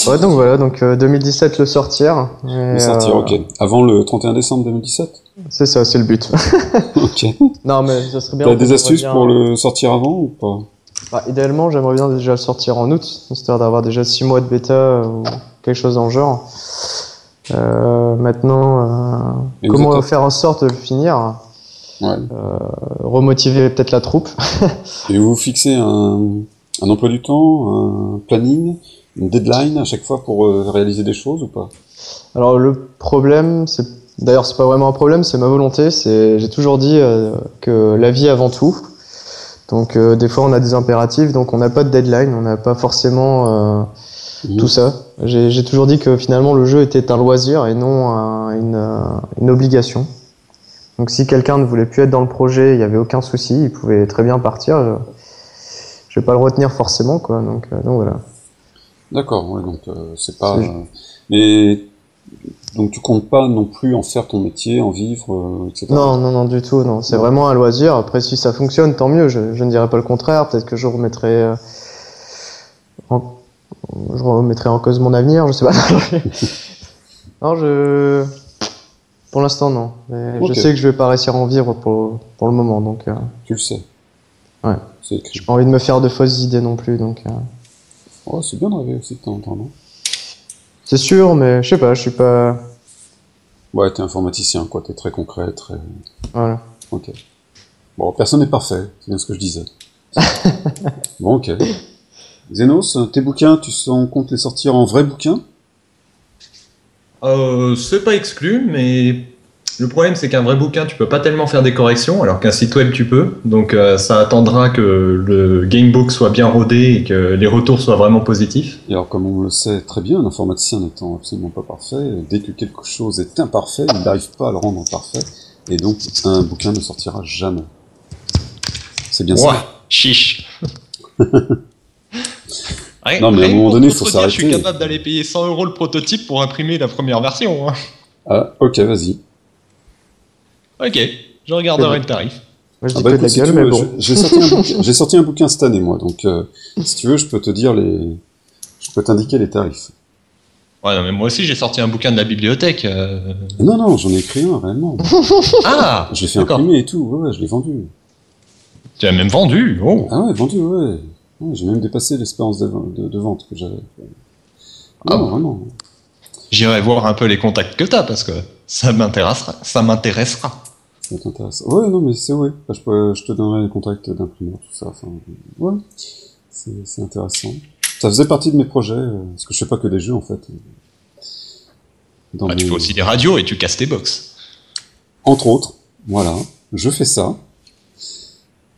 [SPEAKER 3] Ouais, donc voilà, donc euh, 2017 le sortir. et,
[SPEAKER 1] Le sortir,
[SPEAKER 3] euh,
[SPEAKER 1] ok. Avant le 31 décembre 2017.
[SPEAKER 3] C'est ça, c'est le but.
[SPEAKER 1] Ok.
[SPEAKER 3] non, mais ça serait bien.
[SPEAKER 1] T'as des astuces
[SPEAKER 3] bien-
[SPEAKER 1] pour le sortir avant ou pas?
[SPEAKER 3] Bah, idéalement, j'aimerais bien déjà le sortir en août, histoire d'avoir déjà 6 mois de bêta euh, ou quelque chose dans le genre. Euh, maintenant, euh, comment
[SPEAKER 1] êtes-
[SPEAKER 3] faire en sorte de le finir
[SPEAKER 1] Ouais.
[SPEAKER 3] Euh, Remotiver peut-être la troupe.
[SPEAKER 1] Et vous fixez un, un emploi du temps, un planning, une deadline à chaque fois pour réaliser des choses ou pas?
[SPEAKER 3] Alors le problème, c'est d'ailleurs c'est pas vraiment un problème, c'est ma volonté. C'est j'ai toujours dit que la vie avant tout. Donc euh, des fois on a des impératifs, donc on n'a pas de deadline, on n'a pas forcément euh,
[SPEAKER 1] Mhm.
[SPEAKER 3] tout ça. J'ai toujours dit que finalement le jeu était un loisir et non un- une, euh, une obligation. Donc si quelqu'un ne voulait plus être dans le projet, il n'y avait aucun souci, il pouvait très bien partir. Je, je vais pas le retenir forcément quoi. Donc, euh, donc voilà.
[SPEAKER 1] D'accord, ouais, donc euh, c'est pas. Euh, mais donc tu comptes pas non plus en faire ton métier, en vivre, euh, etc.
[SPEAKER 3] Non, non, non, du tout, non. C'est vraiment un loisir. Après, si ça fonctionne, tant mieux. Je, je ne dirais pas le contraire. Peut-être que je remettrai, euh, en, je remettrai en cause mon avenir. Je sais pas. non, je, pour l'instant, non. Mais. Je sais que je vais pas réussir à en vivre pour, pour le moment. Donc, euh,
[SPEAKER 1] Tu le sais.
[SPEAKER 3] Ouais.
[SPEAKER 1] C'est écrit.
[SPEAKER 3] j'ai pas envie de me faire de fausses idées non plus. Donc, euh,
[SPEAKER 1] Oh, c'est bien de rêver aussi de temps en temps, non?
[SPEAKER 3] C'est sûr, mais je sais pas. Je suis pas.
[SPEAKER 1] Ouais, t'es informaticien, quoi. T'es très concret, très.
[SPEAKER 3] Voilà.
[SPEAKER 1] Ok. Bon, personne n'est parfait, c'est bien ce que je disais. bon, ok. Zénos, tes bouquins, tu sens compte les sortir en vrais bouquins
[SPEAKER 4] Euh, c'est pas exclu, mais le problème c'est qu'un vrai bouquin, tu peux pas tellement faire des corrections, alors qu'un site web tu peux. Donc euh, ça attendra que le gamebook soit bien rodé et que les retours soient vraiment positifs.
[SPEAKER 1] Et alors, comme on le sait très bien, un informaticien n'étant absolument pas parfait, dès que quelque chose est imparfait, il n'arrive pas à le rendre parfait, et donc un bouquin ne sortira jamais. C'est bien
[SPEAKER 4] Ouah,
[SPEAKER 1] ça
[SPEAKER 4] chiche. Ouais,
[SPEAKER 1] Non, mais à un moment donné,
[SPEAKER 4] te
[SPEAKER 1] faut
[SPEAKER 4] contredire, Je suis
[SPEAKER 1] s'arrêter.
[SPEAKER 4] capable d'aller payer 100 euros le prototype pour imprimer la première version. hein.
[SPEAKER 1] Ah, ok, vas-y.
[SPEAKER 4] Ok, je regarderai le tarif.
[SPEAKER 3] Moi, je
[SPEAKER 1] Ah bah
[SPEAKER 3] que de
[SPEAKER 1] écoute,
[SPEAKER 3] la
[SPEAKER 1] si
[SPEAKER 3] gueule,
[SPEAKER 1] tu
[SPEAKER 3] mais
[SPEAKER 1] veux,
[SPEAKER 3] bon.
[SPEAKER 1] je- j'ai sorti, un bouquin- j'ai sorti un bouquin cette année, moi, donc euh, si tu veux, je peux te dire les... Je peux t'indiquer les tarifs.
[SPEAKER 4] Ouais, non, mais moi aussi j'ai sorti un bouquin de la bibliothèque. euh.
[SPEAKER 1] Non, non, j'en ai écrit un, réellement.
[SPEAKER 4] Ah
[SPEAKER 1] Je l'ai fait imprimer et tout, ouais, ouais, je l'ai vendu.
[SPEAKER 4] Tu as même vendu Oh
[SPEAKER 1] Ah ouais, vendu, ouais. J'ai même dépassé l'espérance de, de, vente que j'avais.
[SPEAKER 4] Ah bon vraiment. J'irai voir un peu les contacts que tu as parce que ça m'intéressera. Ça m'intéressera.
[SPEAKER 1] Ça t'intéresse. Ouais, non, mais c'est ouais. je, peux, je te donnerai les contacts d'imprimeurs, tout ça. Enfin, ouais, c'est intéressant. Ça faisait partie de mes projets, euh, parce que je fais pas que des jeux en fait.
[SPEAKER 4] Ah, tu fais aussi des radios et tu casses tes box.
[SPEAKER 1] Entre autres, voilà, je fais ça.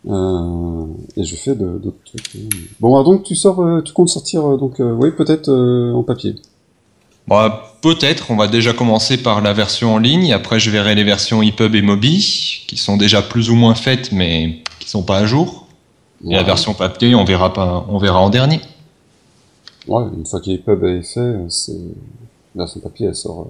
[SPEAKER 1] Euh, et je fais d'autres trucs. Bon, alors donc tu sors, euh, tu comptes sortir, euh, donc oui, peut-être en papier.
[SPEAKER 4] Bah, peut-être. On va déjà commencer par la version en ligne. Après, je verrai les versions EPUB et Mobi, qui sont déjà plus ou moins faites, mais qui sont pas à jour. Et la version papier, on verra pas, on verra en dernier.
[SPEAKER 1] Ouais, une fois qu'EPUB est fait, c'est la version papier, elle sort.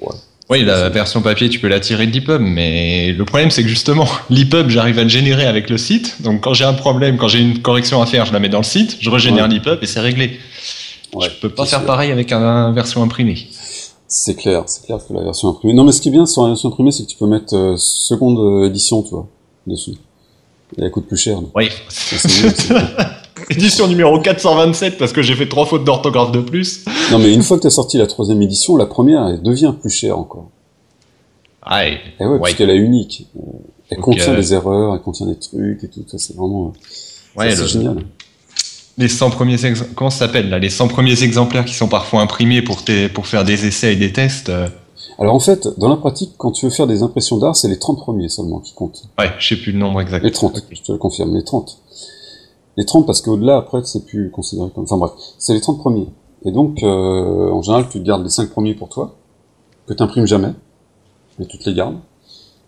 [SPEAKER 4] Ouais. Oui, la version papier, tu peux la tirer de l'EPUB, mais le problème, c'est que justement, l'EPUB, j'arrive à le générer avec le site. Donc, quand j'ai un problème, quand j'ai une correction à faire, je la mets dans le site, je régénère l'EPUB et c'est réglé. Ouais, je peux pas faire pareil avec une version imprimée.
[SPEAKER 1] C'est clair, c'est clair que la version imprimée. Non, mais ce qui est bien sur la version imprimée, c'est que tu peux mettre euh, seconde euh, édition, tu vois, dessus. Et elle coûte plus cher.
[SPEAKER 4] Oui. édition numéro 427 parce que j'ai fait trois fautes d'orthographe de plus.
[SPEAKER 1] Non, mais une fois que tu as sorti la troisième édition, la première, elle devient plus chère encore.
[SPEAKER 4] Ah, et...
[SPEAKER 1] Eh ouais, parce qu'elle est unique. Euh, elle contient des erreurs, elle contient des trucs et tout. Ça, c'est vraiment. Ouais, c'est génial.
[SPEAKER 4] Les 100 premiers comment ça s'appelle là Les 100 premiers exemplaires qui sont parfois imprimés pour, pour faire des essais et des tests. Euh?
[SPEAKER 1] Alors en fait, dans la pratique, quand tu veux faire des impressions d'art, c'est les 30 premiers seulement qui comptent.
[SPEAKER 4] Ouais, je sais plus le nombre exact.
[SPEAKER 1] Les 30, je te le confirme, les 30. Les 30 parce qu'au-delà, après, c'est plus considéré comme... Enfin bref, c'est les 30 premiers. Et donc, euh, en général, tu gardes les 5 premiers pour toi, que tu imprimes jamais, mais tu te les gardes.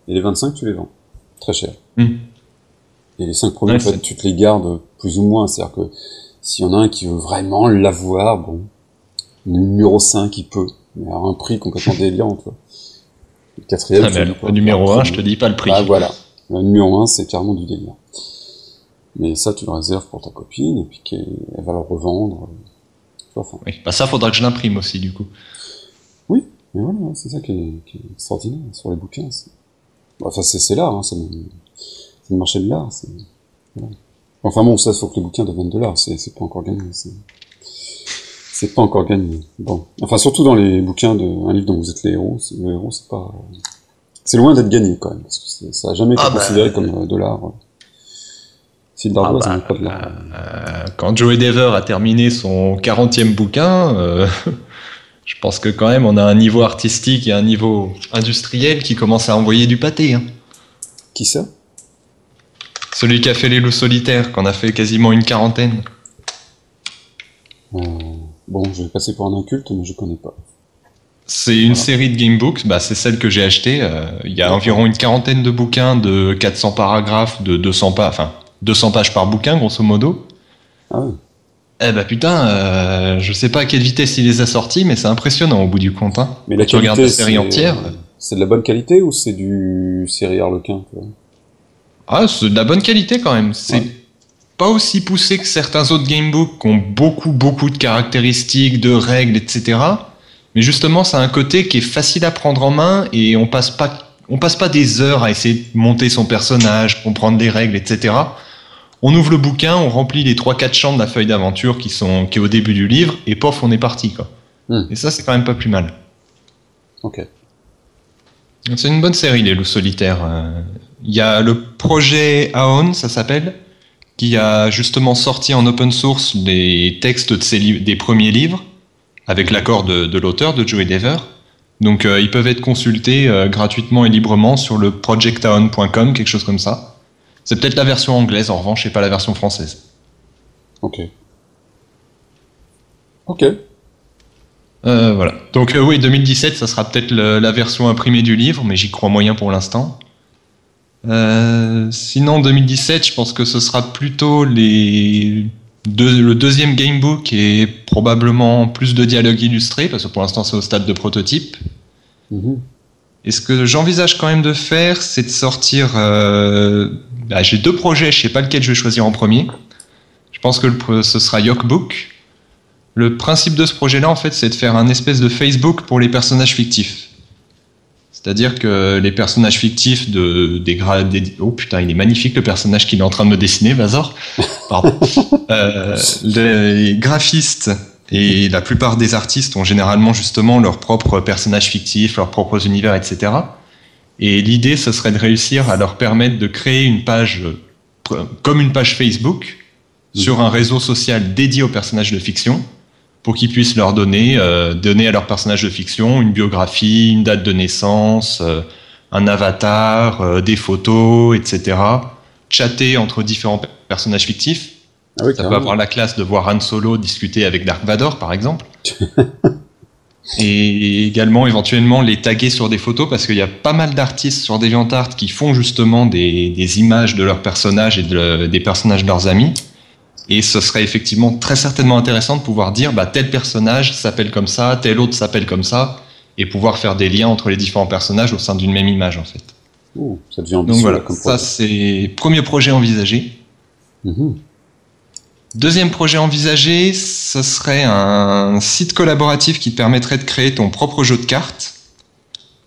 [SPEAKER 1] Et les 25, tu les vends. Très cher. Hmm. Et les 5 premiers, en fait, tu te les gardes plus ou moins. C'est-à-dire que s'il y en a un qui veut vraiment l'avoir, bon, le numéro 5, il peut. Mais à un prix complètement délirant, tu vois.
[SPEAKER 4] Le quatrième, ah, le, numéro 1, je te dis pas le prix.
[SPEAKER 1] Ah, voilà. Le numéro 1, c'est carrément du délire. Mais ça, tu le réserves pour ta copine, et puis qu'elle va le revendre.
[SPEAKER 4] Enfin. Oui, bah ça, faudra que je l'imprime aussi, du coup.
[SPEAKER 1] Oui, mais voilà, c'est ça qui est, extraordinaire sur les bouquins. Enfin, c'est l'art, hein, c'est le, marché de l'art. Enfin bon, ça, faut que les bouquins deviennent de l'art, c'est pas encore gagné. C'est pas encore gagné. Bon, enfin surtout dans les bouquins de un livre dont vous êtes les héros, le héros, c'est pas, c'est loin d'être gagné quand même, parce que ça a jamais été ah bah, considéré comme euh, de l'art.
[SPEAKER 4] Ah bah, euh, quand Joey Dever a terminé son 40e bouquin, euh, je pense que quand même on a un niveau artistique et un niveau industriel qui commence à envoyer du pâté. Hein.
[SPEAKER 1] Qui ça?
[SPEAKER 4] Celui qui a fait les loups solitaires, qu'on a fait quasiment une quarantaine.
[SPEAKER 1] Euh, bon, je vais passer pour un inculte, mais je connais pas.
[SPEAKER 4] C'est une série de gamebooks, bah, c'est celle que j'ai achetée. Il y a environ une quarantaine de bouquins de 400 paragraphes, de 200 pas, enfin 200 pages par bouquin, grosso modo. Ah Eh bah putain, euh, je sais pas à quelle vitesse il les a sortis, mais c'est impressionnant au bout du compte. Hein.
[SPEAKER 1] Mais la tu regardes la série entière. C'est de la bonne qualité ou c'est du série Harlequin
[SPEAKER 4] Ah, c'est de la bonne qualité quand même. C'est pas aussi poussé que certains autres gamebooks qui ont beaucoup, beaucoup de caractéristiques, de règles, etc. Mais justement, ça a un côté qui est facile à prendre en main et on passe pas on passe pas des heures à essayer de monter son personnage, comprendre les règles, etc on ouvre le bouquin, on remplit les 3-4 champs de la feuille d'aventure qui sont qui est au début du livre, et pof, on est parti. Quoi. Hmm. Et ça, c'est quand même pas plus mal.
[SPEAKER 1] Ok.
[SPEAKER 4] C'est une bonne série, Les Loups Solitaires. Euh. Il y a le projet Aon, ça s'appelle, qui a justement sorti en open source les textes de des premiers livres, avec l'accord de, l'auteur, de Joey Dever. Donc euh, ils peuvent être consultés euh, gratuitement et librement sur le projectaon.com, quelque chose comme ça. C'est peut-être la version anglaise en revanche et pas la version française.
[SPEAKER 1] Ok. Ok.
[SPEAKER 4] Euh, voilà. Donc euh, oui, 2017, ça sera peut-être la version imprimée du livre, mais j'y crois moyen pour l'instant. Euh, sinon, 2017, je pense que ce sera plutôt les le deuxième gamebook et probablement plus de dialogues illustrés, parce que pour l'instant c'est au stade de prototype. Mhm. Et ce que j'envisage quand même de faire, c'est de sortir. Bah, J'ai deux projets, je sais pas lequel je vais choisir en premier. Je pense que le, ce sera Yokbook. Le principe de ce projet-là, en fait, c'est de faire un espèce de Facebook pour les personnages fictifs. C'est-à-dire que les personnages fictifs de, des, des, Oh putain, il est magnifique le personnage qu'il est en train de me dessiner, Vazor. Pardon. euh, les graphistes et la plupart des artistes ont généralement justement leurs propres personnages fictifs, leurs propres univers, etc. Et l'idée, ce serait de réussir à leur permettre de créer une page comme une page Facebook sur un réseau social dédié aux personnages de fiction pour qu'ils puissent leur donner, euh, donner à leurs personnages de fiction une biographie, une date de naissance, euh, un avatar, euh, des photos, etc. Chatter entre différents personnages fictifs. Ah oui, Ça peut avoir la classe de voir Han Solo discuter avec Dark Vador, par exemple. et également éventuellement les taguer sur des photos parce qu'il y a pas mal d'artistes sur DeviantArt qui font justement des, des images de leurs personnages et de, des personnages de leurs amis. Et ce serait effectivement très certainement intéressant de pouvoir dire bah, tel personnage s'appelle comme ça, tel autre s'appelle comme ça, et pouvoir faire des liens entre les différents personnages au sein d'une même image en fait.
[SPEAKER 1] Ça devient ambitieux.
[SPEAKER 4] Donc voilà, ça c'est premier projet envisagé. Mhm. Deuxième projet envisagé, ce serait un site collaboratif qui te permettrait de créer ton propre jeu de cartes.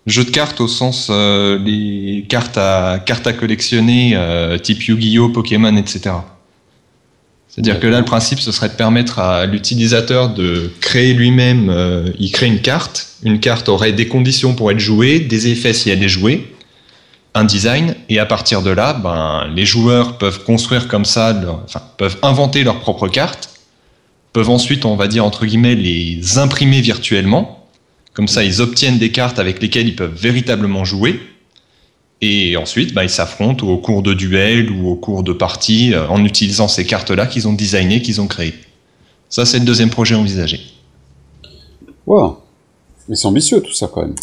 [SPEAKER 4] Jeu de cartes au sens euh, les cartes à cartes à collectionner, euh, type Yu-Gi-Oh, Pokémon, etc. C'est-à-dire que là, le principe, ce serait de permettre à l'utilisateur de créer lui-même, euh, il crée une carte, une carte aurait des conditions pour être jouée, des effets si elle est jouée, un design, et à partir de là, ben, les joueurs peuvent construire comme ça, peuvent inventer leur propre carte, peuvent ensuite, on va dire, entre guillemets, les imprimer virtuellement, comme ça, ils obtiennent des cartes avec lesquelles ils peuvent véritablement jouer, et ensuite, bah, ils s'affrontent au cours de duels ou au cours de parties euh, en utilisant ces cartes-là qu'ils ont designées, qu'ils ont créées. Ça, c'est le deuxième projet envisagé.
[SPEAKER 1] Wow. Mais c'est ambitieux tout ça quand même.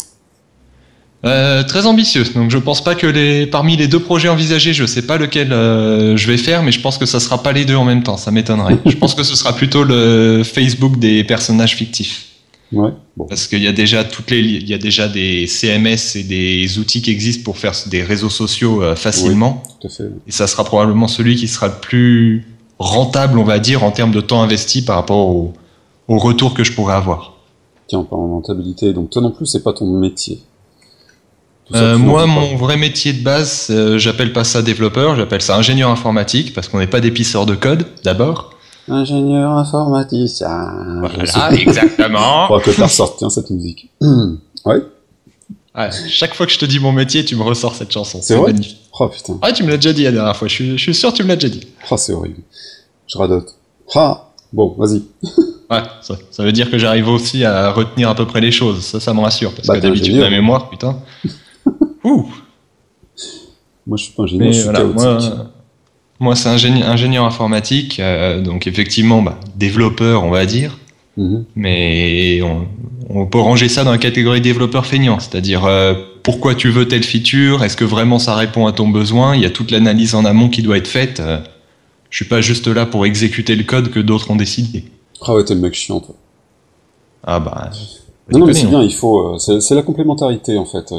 [SPEAKER 4] Euh, très ambitieux. Donc je pense pas que les parmi les deux projets envisagés, je sais pas lequel euh, je vais faire, mais je pense que ça sera pas les deux en même temps. Ça m'étonnerait. je pense que ce sera plutôt le Facebook des personnages fictifs.
[SPEAKER 1] Ouais,
[SPEAKER 4] Parce qu'il y a déjà toutes les, il y a déjà des CMS et des outils qui existent pour faire des réseaux sociaux euh, facilement.
[SPEAKER 1] tout à fait.
[SPEAKER 4] Et ça sera probablement celui qui sera le plus rentable, on va dire, en termes de temps investi par rapport au, au retour que je pourrais avoir.
[SPEAKER 1] Tiens, en parlant de rentabilité, donc toi non plus, c'est pas ton métier.
[SPEAKER 4] Euh, moi, mon vrai métier de base, euh, j'appelle pas ça développeur, j'appelle ça ingénieur informatique, parce qu'on n'est pas d'épisseur de code, d'abord.
[SPEAKER 1] Ingénieur informaticien.
[SPEAKER 4] Voilà, exactement.
[SPEAKER 1] Je crois que t'as ressorti hein, cette musique. ouais.
[SPEAKER 4] Ouais, chaque fois que je te dis mon métier, tu me ressors cette chanson.
[SPEAKER 1] C'est vrai? magnifique. Oh putain.
[SPEAKER 4] Ah, tu me l'as déjà dit la dernière fois. Je suis, je suis sûr que tu me l'as déjà dit.
[SPEAKER 1] Oh, c'est horrible. Je radote. Ah, bon, vas-y.
[SPEAKER 4] ouais, ça, ça, veut dire que j'arrive aussi à retenir à peu près les choses. Ça, ça me rassure. Parce bah, que d'habitude, ma mémoire, putain. Ouh.
[SPEAKER 1] Moi, je suis pas ingénieur, je suis voilà,
[SPEAKER 4] moi, moi, c'est ingénieur, ingénieur informatique, euh, donc effectivement, bah, développeur, on va dire. Mhm. Mais on, on, peut ranger ça dans la catégorie développeur feignant, c'est-à-dire euh, pourquoi tu veux telle feature, est-ce que vraiment ça répond à ton besoin, il y a toute l'analyse en amont qui doit être faite. Euh, je suis pas juste là pour exécuter le code que d'autres ont décidé.
[SPEAKER 1] Ah ouais, t'es le mec chiant, toi.
[SPEAKER 4] Ah bah.
[SPEAKER 1] Non, non mais c'est bien, il faut. C'est la complémentarité en fait.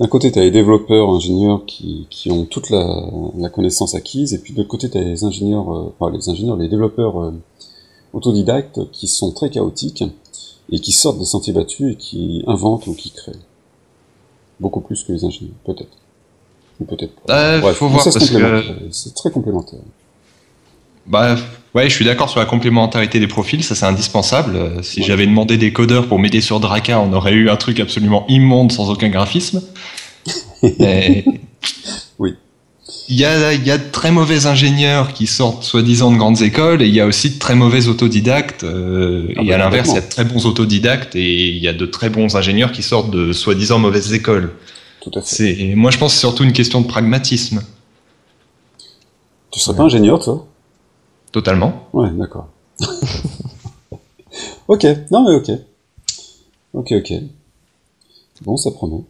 [SPEAKER 1] D'un côté, tu as les développeurs, ingénieurs qui, qui ont toute la, la, connaissance acquise, et puis de l'autre côté, tu as les ingénieurs, euh, enfin, les ingénieurs, les développeurs euh, autodidactes qui sont très chaotiques et qui sortent des sentiers battus et qui inventent ou qui créent. Beaucoup plus que les ingénieurs, peut-être. Ou peut-être
[SPEAKER 4] pas. Bref, faut voir parce que...
[SPEAKER 1] C'est très complémentaire.
[SPEAKER 4] Bah, ouais, je suis d'accord sur la complémentarité des profils, ça c'est indispensable. Euh, si j'avais demandé des codeurs pour m'aider sur Draka, on aurait eu un truc absolument immonde sans aucun graphisme.
[SPEAKER 1] oui.
[SPEAKER 4] Il y a, y a de très mauvais ingénieurs qui sortent soi-disant de grandes écoles et il y a aussi de très mauvais autodidactes. Euh, ah et bah, à l'inverse, il y a de très bons autodidactes et il y a de très bons ingénieurs qui sortent de soi-disant mauvaises écoles.
[SPEAKER 1] Tout à fait.
[SPEAKER 4] Moi, je pense que c'est surtout une question de pragmatisme.
[SPEAKER 1] Tu serais pas ingénieur, toi?
[SPEAKER 4] Totalement.
[SPEAKER 1] Ouais, d'accord. ok, non mais ok. Ok, ok. Bon, ça promet.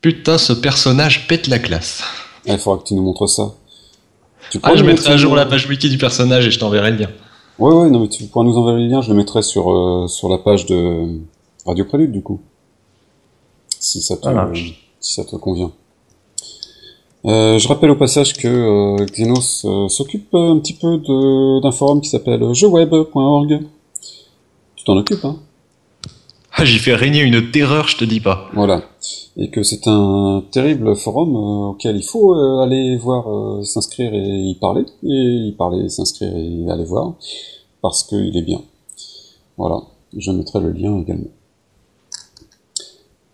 [SPEAKER 4] Putain, ce personnage pète la classe.
[SPEAKER 1] Ah, il faudra que tu nous montres ça.
[SPEAKER 4] Tu ah, je mettrai un jour la page wiki du personnage et je t'enverrai le lien.
[SPEAKER 1] Ouais, ouais, non mais tu pourras nous envoyer le lien, je le mettrai sur, euh, sur la page de Radio Prélude du coup. Si ça te, si ça te convient. Euh, je rappelle au passage que euh, Xenos euh, s'occupe un petit peu d'un forum qui s'appelle jeuweb.org. Tu t'en occupes, hein
[SPEAKER 4] Ah, J'y fais régner une terreur, je te dis pas.
[SPEAKER 1] Voilà. Et que c'est un terrible forum auquel il faut aller voir, s'inscrire et y parler. Et y parler, s'inscrire et aller voir. Parce qu'il est bien. Voilà. Je mettrai le lien également.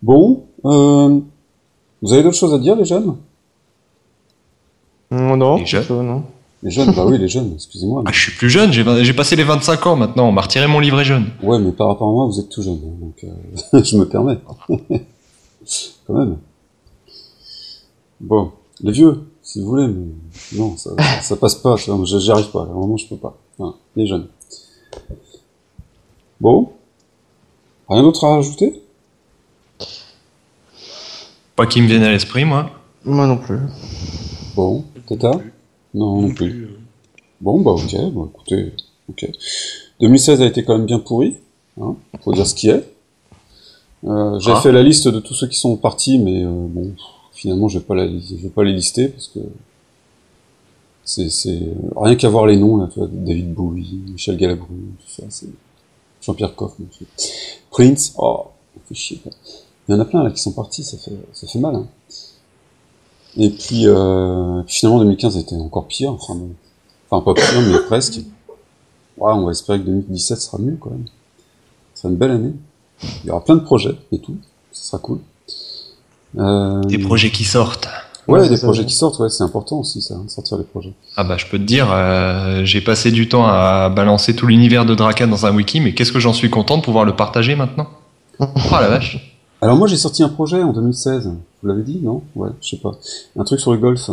[SPEAKER 1] Bon. Vous avez d'autres choses à dire, les jeunes?
[SPEAKER 3] Non, non,
[SPEAKER 4] Les jeunes
[SPEAKER 3] non.
[SPEAKER 1] Les jeunes, bah oui, les jeunes, excusez-moi.
[SPEAKER 4] Ah, je suis plus jeune, j'ai passé les 25 ans maintenant, on m'a retiré mon livret jeune.
[SPEAKER 1] Ouais, mais par rapport à moi, vous êtes tout jeune, hein, donc euh, je me permets. Quand même. Bon, les vieux, si vous voulez, mais non, ça, ça passe pas, j'y arrive pas, vraiment je peux pas. Voilà, les jeunes. Bon. Rien d'autre à rajouter?
[SPEAKER 4] Pas qui me vienne à l'esprit, moi.
[SPEAKER 3] Moi non plus.
[SPEAKER 1] Bon, Tata Non, non plus.
[SPEAKER 2] euh,
[SPEAKER 1] Bon, bah ok, bon, écoutez, ok. 2016 a été quand même bien pourri, hein, faut dire ce qui est. Euh, J'ai
[SPEAKER 4] Ah.
[SPEAKER 1] fait la liste de tous ceux qui sont partis, mais euh, bon, finalement, je vais pas la, je vais pas les lister parce que c'est, c'est rien qu'à voir les noms là, tu vois, David Bowie, Michel Galabru, tout ça, c'est Jean-Pierre Coff, mon Dieu. Prince, oh, fait chier. quoi. Il y en a plein là qui sont partis, ça fait, ça fait mal. Hein. Et puis, euh, puis finalement, 2015 a été encore pire. Enfin, bon. enfin pas pire, mais presque. Ouais, on va espérer que 2017 sera mieux quand même. Ce sera une belle année. Il y aura plein de projets et tout. Ce sera cool. Euh,
[SPEAKER 4] Des projets qui sortent.
[SPEAKER 1] Ouais,
[SPEAKER 3] Ouais,
[SPEAKER 1] des
[SPEAKER 3] ça.
[SPEAKER 1] projets qui sortent, ouais, c'est important aussi, ça, hein, de sortir les projets.
[SPEAKER 4] Ah bah je peux te dire, euh, j'ai passé du temps à balancer tout l'univers de Draka dans un wiki, mais qu'est-ce que j'en suis content de pouvoir le partager maintenant? Oh la vache
[SPEAKER 1] Alors moi, j'ai sorti un projet en 2016. Vous l'avez dit, non? Ouais, je sais pas. Un truc sur le golf.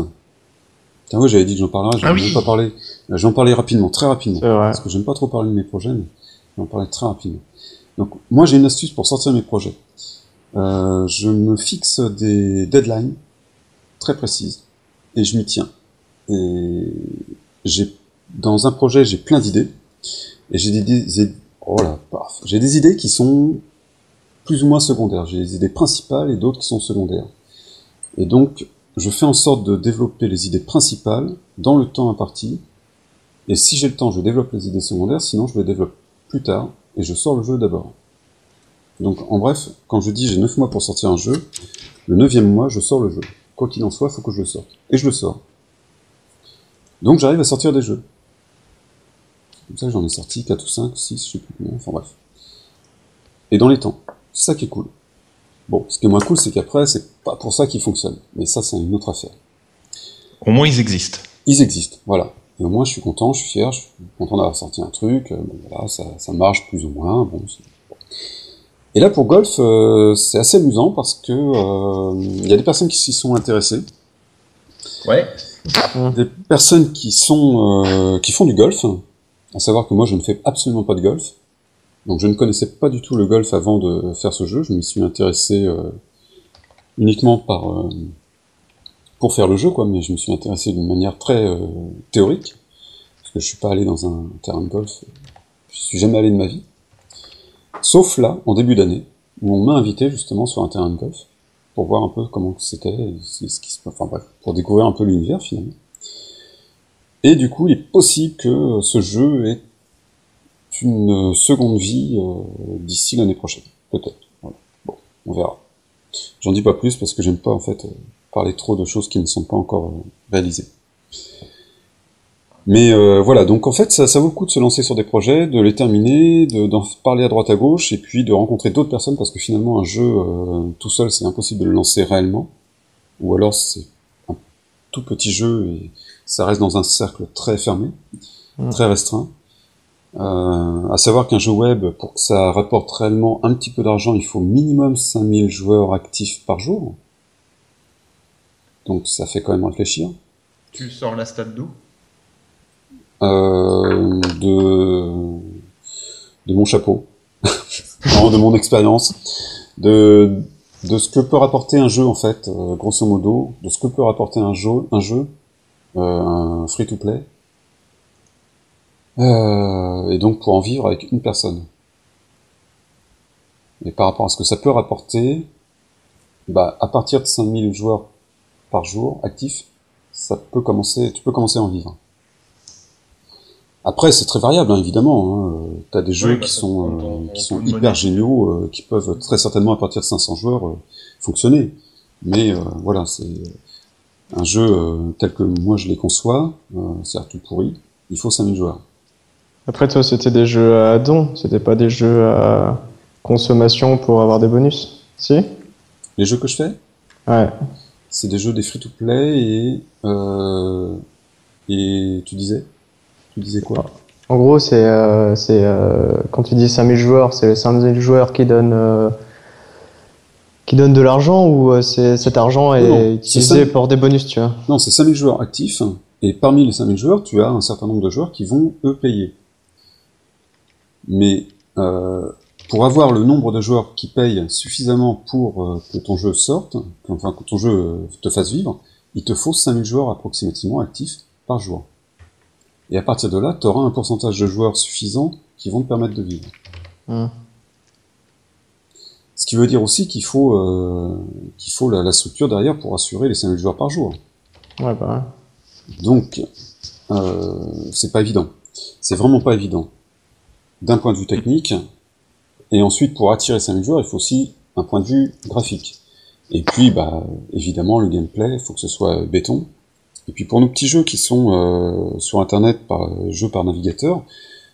[SPEAKER 1] Tiens, ouais, j'avais dit que j'en parlerai, j'en
[SPEAKER 4] Ah
[SPEAKER 1] ai
[SPEAKER 4] oui.
[SPEAKER 1] même pas parlé. Euh, J'en parlais rapidement, très rapidement. Parce que j'aime pas trop parler de mes projets, mais j'en parlais très rapidement. Donc, moi, j'ai une astuce pour sortir mes projets. Euh, je me fixe des deadlines très précises et je m'y tiens. Et j'ai, dans un projet, j'ai plein d'idées et j'ai des, des- oh là, paf. j'ai des idées qui sont plus ou moins secondaires. J'ai des idées principales et d'autres qui sont secondaires. Et donc, je fais en sorte de développer les idées principales dans le temps imparti et si j'ai le temps, je développe les idées secondaires, sinon je les développe plus tard, et je sors le jeu d'abord. Donc en bref, quand je dis j'ai 9 mois pour sortir un jeu, le neuvième mois, je sors le jeu. Quoi qu'il en soit, faut que je le sorte. Et je le sors. Donc j'arrive à sortir des jeux. Comme ça, j'en ai sorti 4 ou 5, 6, je sais plus combien, enfin bref. Et dans les temps. C'est ça qui est cool. Bon, ce qui est moins cool, c'est qu'après, c'est pas pour ça qu'ils fonctionnent. Mais ça, c'est une autre affaire.
[SPEAKER 4] Au moins ils existent.
[SPEAKER 1] ils existent, voilà. Et au moins, je suis content, je suis fier, je suis content d'avoir sorti un truc, euh, bon, voilà, ça, ça marche plus ou moins, bon. Et là, pour golf, euh, c'est assez amusant parce que euh, il y a des personnes qui s'y sont intéressées,
[SPEAKER 4] Ouais.
[SPEAKER 1] des personnes qui sont euh, qui font du golf, à savoir que moi, je ne fais absolument pas de golf, donc je ne connaissais pas du tout le golf avant de faire ce jeu, je m'y suis intéressé euh, uniquement par euh, pour faire le jeu, quoi, mais je me suis intéressé d'une manière très euh, théorique, parce que je suis pas allé dans un terrain de golf, je suis jamais allé de ma vie, sauf là, en début d'année, où on m'a invité justement sur un terrain de golf, pour voir un peu comment c'était, ce qui se enfin bref, pour découvrir un peu l'univers finalement. Et du coup, il est possible que ce jeu ait une seconde vie euh, d'ici l'année prochaine, peut-être. Voilà. Bon, on verra. J'en dis pas plus parce que j'aime pas en fait euh, parler trop de choses qui ne sont pas encore euh, réalisées. Mais euh, voilà, donc en fait, ça, ça vaut le coup de se lancer sur des projets, de les terminer, de- d'en parler à droite à gauche, et puis de rencontrer d'autres personnes, parce que finalement, un jeu euh, tout seul, c'est impossible de le lancer réellement. Ou alors, c'est un tout petit jeu, et ça reste dans un cercle très fermé,
[SPEAKER 3] Mm.
[SPEAKER 1] très restreint. Euh, à savoir qu'un jeu web, pour que ça rapporte réellement un petit peu d'argent, il faut minimum 5000 joueurs actifs par jour. Donc ça fait quand même réfléchir.
[SPEAKER 4] Tu sors la stat d'où?
[SPEAKER 1] Euh, de de mon chapeau, non, de mon expérience, de de ce que peut rapporter un jeu en fait, euh, grosso modo, de ce que peut rapporter un jeu, un jeu, euh, free to play, Euh, et donc pour en vivre avec une personne. Et par rapport à ce que ça peut rapporter, bah à partir de 5000 joueurs par jour actifs, ça peut commencer, tu peux commencer à en vivre. Après, c'est très variable, hein, évidemment. Hein. euh, T'as des jeux
[SPEAKER 4] Oui, bah,
[SPEAKER 1] qui sont, euh, qui sont
[SPEAKER 4] monnaie.
[SPEAKER 1] hyper géniaux, euh, qui peuvent très certainement à partir de 500 joueurs euh, fonctionner. Mais euh, voilà, c'est un jeu euh, tel que moi je les conçois, euh, c'est-à-dire tout pourri. Il faut 5000 joueurs.
[SPEAKER 3] Après, toi, c'était des jeux à dons, c'était pas des jeux à consommation pour avoir des bonus. Si?
[SPEAKER 1] Les jeux que je fais,
[SPEAKER 3] Ouais.
[SPEAKER 1] c'est des jeux des free-to-play et euh, et tu disais, tu disais quoi?
[SPEAKER 3] En gros, c'est euh, c'est, euh, quand tu dis 5000 joueurs, c'est les 5000 joueurs qui donnent euh, qui donnent de l'argent ou euh, cet argent est
[SPEAKER 1] Non,
[SPEAKER 3] utilisé pour des bonus, tu vois?
[SPEAKER 1] Non, c'est 5000 joueurs actifs, et parmi les 5000 joueurs, tu as un certain nombre de joueurs qui vont, eux, payer. Mais euh, pour avoir le nombre de joueurs qui payent suffisamment pour euh, que ton jeu sorte, que- enfin que ton jeu euh, te fasse vivre, il te faut 5000 joueurs approximativement actifs par jour. Et à partir de là, tu auras un pourcentage de joueurs suffisant qui vont te permettre de vivre.
[SPEAKER 3] Hmm.
[SPEAKER 1] Ce qui veut dire aussi qu'il faut, euh, qu'il faut la, la structure derrière pour assurer les 5000 joueurs par jour.
[SPEAKER 3] Ouais, bah
[SPEAKER 1] Donc, euh, c'est pas évident. C'est vraiment pas évident. D'un point de vue technique, et ensuite pour attirer 5000 joueurs, il faut aussi un point de vue graphique. Et puis, bah, évidemment, le gameplay, il faut que ce soit béton. Et puis pour nos petits jeux qui sont euh, sur Internet, par jeux par navigateur,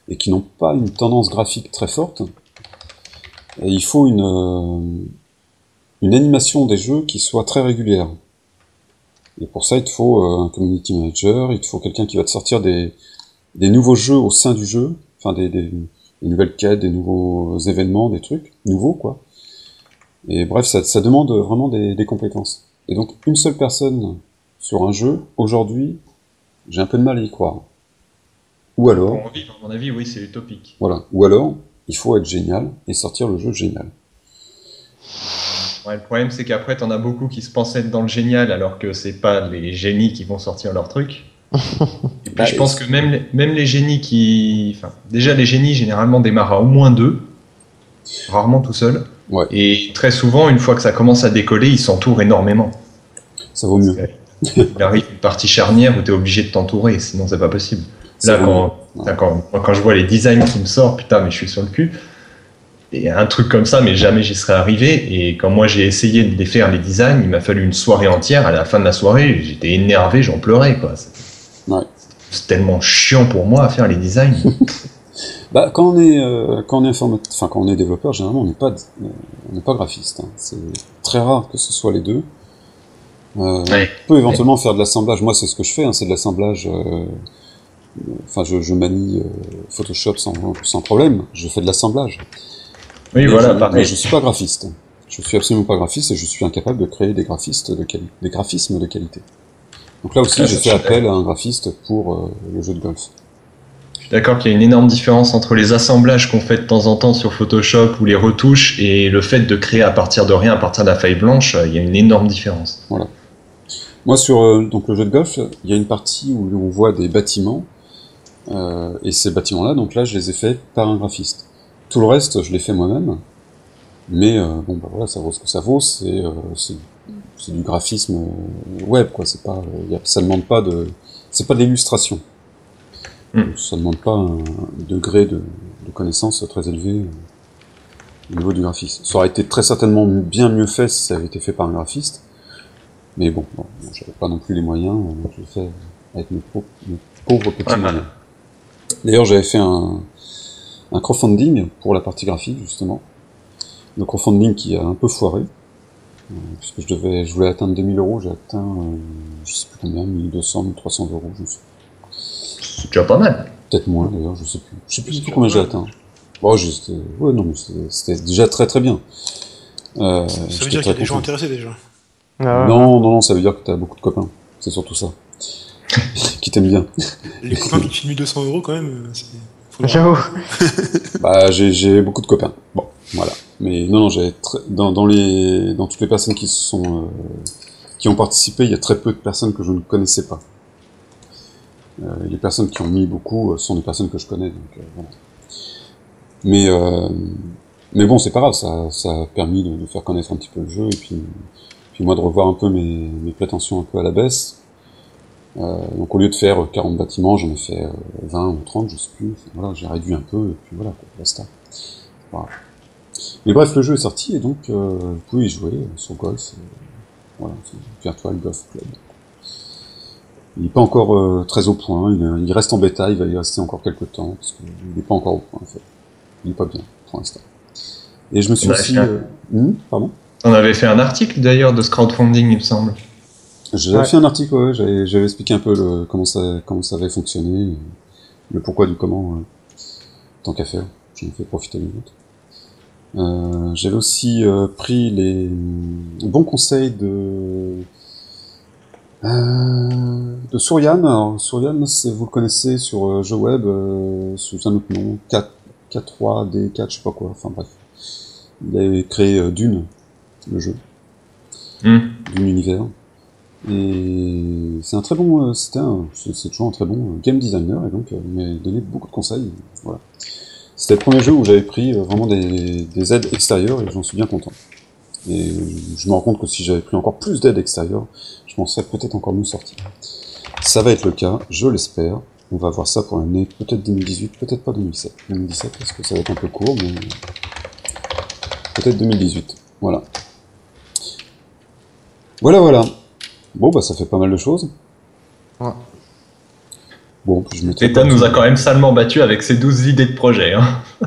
[SPEAKER 1] et qui n'ont pas une tendance graphique très forte, il faut une, euh, une animation des jeux qui soit très régulière. Et pour ça, il te faut euh, un community manager, il te faut quelqu'un qui va te sortir des, des nouveaux jeux au sein du jeu, enfin des, des, des nouvelles quêtes, des nouveaux événements, des trucs nouveaux, quoi. Et bref, ça, ça demande vraiment des, des compétences. Et donc, une seule personne sur un jeu, aujourd'hui, j'ai un peu de mal à y croire. Ou alors,
[SPEAKER 4] Pour en vivre, à mon avis, oui, c'est utopique.
[SPEAKER 1] voilà, ou alors, il faut être génial et sortir le jeu génial.
[SPEAKER 4] Ouais, le problème, c'est qu'après, t'en as beaucoup qui se pensent être dans le génial alors que c'est pas les génies qui vont sortir leur truc. Et puis,
[SPEAKER 1] Bah,
[SPEAKER 4] je pense que même les, même les génies qui. Enfin, déjà, les génies généralement démarrent à au moins deux, rarement tout seul.
[SPEAKER 1] Ouais.
[SPEAKER 4] Et très souvent, une fois que ça commence à décoller, ils s'entourent énormément.
[SPEAKER 1] Ça vaut mieux.
[SPEAKER 4] Il arrive une partie charnière où t'es obligé de t'entourer, sinon c'est pas possible.
[SPEAKER 1] Ça
[SPEAKER 4] Là, quand, quand, quand je vois les designs qui me sortent, putain, mais je suis sur le cul. Et un truc comme ça, mais jamais j'y serais arrivé. Et quand moi j'ai essayé de les faire, les designs, il m'a fallu une soirée entière. À la fin de la soirée, j'étais énervé, j'en pleurais, quoi. C'est
[SPEAKER 1] Ouais.
[SPEAKER 4] c'est tellement chiant pour moi à faire les designs.
[SPEAKER 1] Bah, quand on est, euh, quand on est enfin, quand on est développeur, généralement, on n'est pas, euh, on n'est pas graphiste. hein. C'est très rare que ce soit les deux. Euh,
[SPEAKER 4] Ouais.
[SPEAKER 1] On peut éventuellement faire de l'assemblage. Moi, c'est ce que je fais, hein, c'est de l'assemblage. euh, Enfin, je, je manie euh, Photoshop sans, sans problème. Je fais de l'assemblage.
[SPEAKER 4] Oui,
[SPEAKER 1] Mais
[SPEAKER 4] voilà,
[SPEAKER 1] je, mais
[SPEAKER 4] pareil.
[SPEAKER 1] je suis pas graphiste. Je suis absolument pas graphiste et je suis incapable de créer des graphistes de quali- des graphismes de qualité. Donc là aussi,
[SPEAKER 4] Ah,
[SPEAKER 1] fait appel à un graphiste pour euh, le jeu de golf.
[SPEAKER 4] Je suis d'accord qu'il y a une énorme différence entre les assemblages qu'on fait de temps en temps sur Photoshop ou les retouches et le fait de créer à partir de rien, à partir de la feuille blanche, il y a une énorme différence.
[SPEAKER 1] Moi, sur euh, donc le jeu de golf, il y a une partie où on voit des bâtiments, euh, et ces bâtiments-là, donc là, je les ai faits par un graphiste. Tout le reste, je l'ai fait moi-même, mais euh, bon, bah voilà, ça vaut ce que ça vaut. C'est euh, c'est du graphisme web, quoi. C'est pas, y a, ça demande pas de, c'est pas de l'illustration.
[SPEAKER 4] Hmm.
[SPEAKER 1] Ça demande pas un degré de, de connaissance très élevé euh, au niveau du graphisme. Ça aurait été très certainement bien mieux fait si ça avait été fait par un graphiste. Mais bon, bon j'avais pas non plus les moyens, euh, donc je l'ai fait avec mes, pauvres- mes pauvres petits moyens. D'ailleurs, j'avais fait un, un crowdfunding pour la partie graphique, justement. Le crowdfunding qui a un peu foiré, puisque je devais, je voulais atteindre 2000 euros, j'ai atteint, euh, je sais plus combien, 1200, 1300 euros, je sais
[SPEAKER 4] C'est déjà pas mal.
[SPEAKER 1] peut-être moins d'ailleurs, je sais plus. Je sais plus du tout combien j'ai atteint. Bon, j'étais, ouais, non, mais c'était- déjà très très bien. Euh,
[SPEAKER 2] Ça veut dire qu'il y a des gens intéressés déjà.
[SPEAKER 3] Ah ouais.
[SPEAKER 1] Non, non, non, ça veut dire que t'as beaucoup de copains. C'est surtout ça. qui t'aiment bien.
[SPEAKER 2] Les copains qui te filent 1200 euros quand même, euh, c'est.
[SPEAKER 3] J'avoue.
[SPEAKER 1] Bah, j'ai, j'ai beaucoup de copains. Bon, voilà. Mais non, non, très- dans, dans les, dans toutes les personnes qui sont, euh, qui ont participé, il y a très peu de personnes que je ne connaissais pas. Euh, les personnes qui ont mis beaucoup euh, sont des personnes que je connais, donc euh, voilà. Mais, euh, mais bon, c'est pas grave, ça, ça a permis de, de faire connaître un petit peu le jeu et puis, puis moi de revoir un peu mes, mes prétentions un peu à la baisse. Euh, donc au lieu de faire 40 bâtiments, j'en ai fait euh, 20 ou 30, je sais plus. Voilà, j'ai réduit un peu, et puis voilà, quoi, basta. Voilà. Mais bref, le jeu est sorti, et donc euh, vous pouvez y jouer sur Golf. euh, voilà, c'est Virtual Golf Club. Il n'est pas encore euh, très au point, il, est- il reste en bêta, il va y rester encore quelques temps, parce qu'il n'est pas encore au point en fait. Il n'est pas bien pour l'instant. Et je me suis
[SPEAKER 4] Ouais,
[SPEAKER 1] aussi... euh, hmm, pardon?
[SPEAKER 4] On avait fait un article d'ailleurs de ce crowdfunding, il me semble.
[SPEAKER 1] J'avais
[SPEAKER 3] Ouais.
[SPEAKER 1] fait un article, ouais, j'avais j'avais expliqué un peu le, comment, ça, comment ça avait fonctionné, euh, le pourquoi du comment, euh, tant qu'à faire, j'en ai fait profiter les autres. Euh, j'avais aussi euh, pris les bons conseils de euh, de Souriane. Alors, Souriane, vous le connaissez sur euh, jeu web euh, sous un autre nom, 4, 4-3D4, je sais pas quoi, enfin bref. Il avait créé euh, Dune, le jeu.
[SPEAKER 4] Hmm.
[SPEAKER 1] Dune Univers. Et c'est un très bon, euh, c'était un, c'est toujours un très bon game designer et donc il m'a donné beaucoup de conseils. Voilà. C'était le premier jeu où j'avais pris euh, vraiment des, des aides extérieures et j'en suis bien content. Et je me rends compte que si j'avais pris encore plus d'aides extérieures, je m'en serais peut-être encore mieux sorti. Ça va être le cas, je l'espère. On va voir ça pour l'année peut-être 2018, peut-être pas 2017. 2017 parce que ça va être un peu court, mais peut-être 2018. Voilà. Voilà, voilà. Bon, bah ça fait pas mal de choses.
[SPEAKER 3] Ouais.
[SPEAKER 1] Bon,
[SPEAKER 4] nous a quand même salement battu avec ses 12 idées de projet. Hein.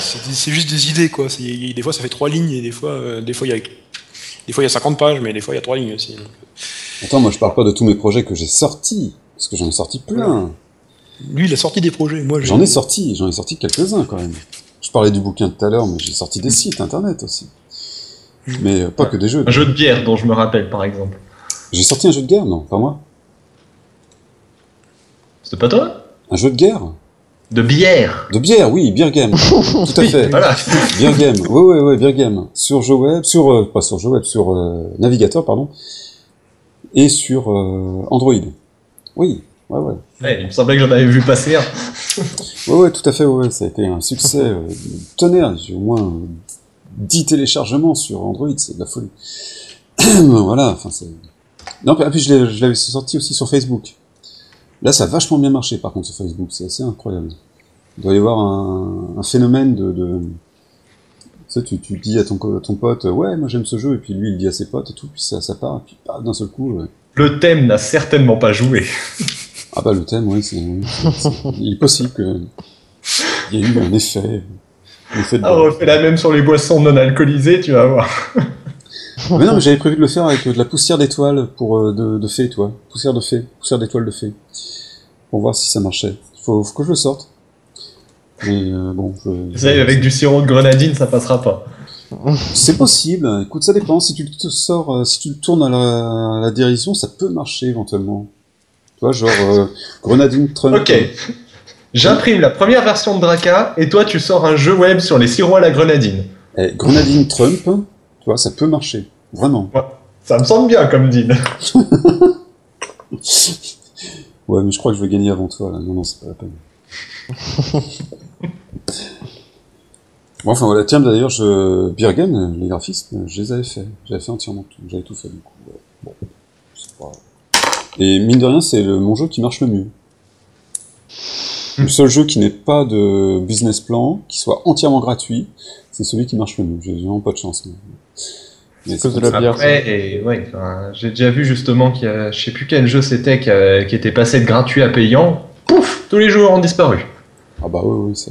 [SPEAKER 2] C'est- juste des idées, quoi. Des fois, ça fait trois lignes, et des fois, euh, des fois, il y a, des fois, il y a 50 pages, mais des fois, il y a trois lignes aussi. donc.
[SPEAKER 1] Attends, moi je parle pas de tous mes projets que j'ai sortis, parce que j'en ai sorti plein.
[SPEAKER 2] Lui, il a sorti des projets. Moi,
[SPEAKER 1] J'en ai sorti, j'en ai sorti quelques-uns quand même. Je parlais du bouquin tout à l'heure, mais j'ai sorti des sites internet aussi. Mais euh, pas que des jeux.
[SPEAKER 4] Un jeu de bière dont je me rappelle par exemple.
[SPEAKER 1] J'ai sorti un jeu de guerre, non, pas moi.
[SPEAKER 4] C'était pas toi
[SPEAKER 1] Un jeu de guerre
[SPEAKER 4] De bière
[SPEAKER 1] De bière, oui, Beer Game. Tout à fait.
[SPEAKER 4] Voilà.
[SPEAKER 1] Beer Game. Oui, oui, oui, Beer Game. Sur jeu web, sur, euh, pas sur jeu web, sur euh, navigateur, pardon. Et sur euh, Android. Oui, ouais, ouais.
[SPEAKER 4] Ouais, il me semblait que j'en avais vu passer un.
[SPEAKER 1] Ouais, ouais, tout à fait, ouais, ouais, ça a été un succès euh, tonnerre. J'ai au moins euh, 10 téléchargements sur Android, c'est de la folie. voilà, enfin, c'est... Non, puis l'ai- je l'avais sorti aussi sur Facebook. Là, ça a vachement bien marché, par contre, sur Facebook, c'est assez incroyable. Il doit y avoir un, un phénomène de... de... Tu sais, tu, tu dis à ton, co- à ton pote, ouais, moi j'aime ce jeu, et puis lui, il dit à ses potes et tout, puis ça, ça part, et puis d'un seul coup... euh,
[SPEAKER 4] Le thème n'a certainement pas joué.
[SPEAKER 1] Ah bah le thème, oui, c'est... Il est possible que... Il y ait eu un effet... Un effet de...
[SPEAKER 4] Ah, on refait la même sur les boissons non alcoolisées, tu vas voir.
[SPEAKER 1] Mais non, j'avais prévu de le faire avec euh, de la poussière d'étoiles pour euh, de, de fée, toi. Poussière de fée, poussière d'étoiles de fée. Pour voir si ça marchait. Faut, faut que je le sorte. Mais euh, bon, je...
[SPEAKER 4] Ça, avec du sirop de grenadine, ça passera pas.
[SPEAKER 1] c'est possible. Écoute, ça dépend. Si tu te sors, euh, si tu le tournes à la, à la dérision, ça peut marcher éventuellement. Tu vois, genre euh, grenadine Trump.
[SPEAKER 4] Ok. J'imprime la première version de Draka et toi tu sors un jeu web sur les sirops à la grenadine.
[SPEAKER 1] Eh, grenadine Trump, tu vois, ça peut marcher. Vraiment.
[SPEAKER 4] Ça me semble bien comme deal.
[SPEAKER 1] Ouais, mais je crois que je vais gagner avant toi, là. Non, non, c'est pas la peine. bon, enfin, voilà. Tiens, d'ailleurs, je... Birgen, les graphismes, je les avais fait. J'avais fait entièrement tout. J'avais tout fait, du coup. ouais. Bon, c'est pas. Et mine de rien, c'est le- mon jeu qui marche le mieux. Le seul jeu qui n'ait pas de business plan, qui soit entièrement gratuit, c'est celui qui marche le mieux. J'ai vraiment pas de chance. Mais, mais
[SPEAKER 3] à cause
[SPEAKER 1] c'est
[SPEAKER 3] de la bière.
[SPEAKER 4] Après, et ouais, enfin, j'ai déjà vu justement qu'il y a, je sais plus quel jeu c'était qui, a- qui était passé de gratuit à payant. Pouf, tous les joueurs ont disparu.
[SPEAKER 1] Ah bah oui, oui, ça,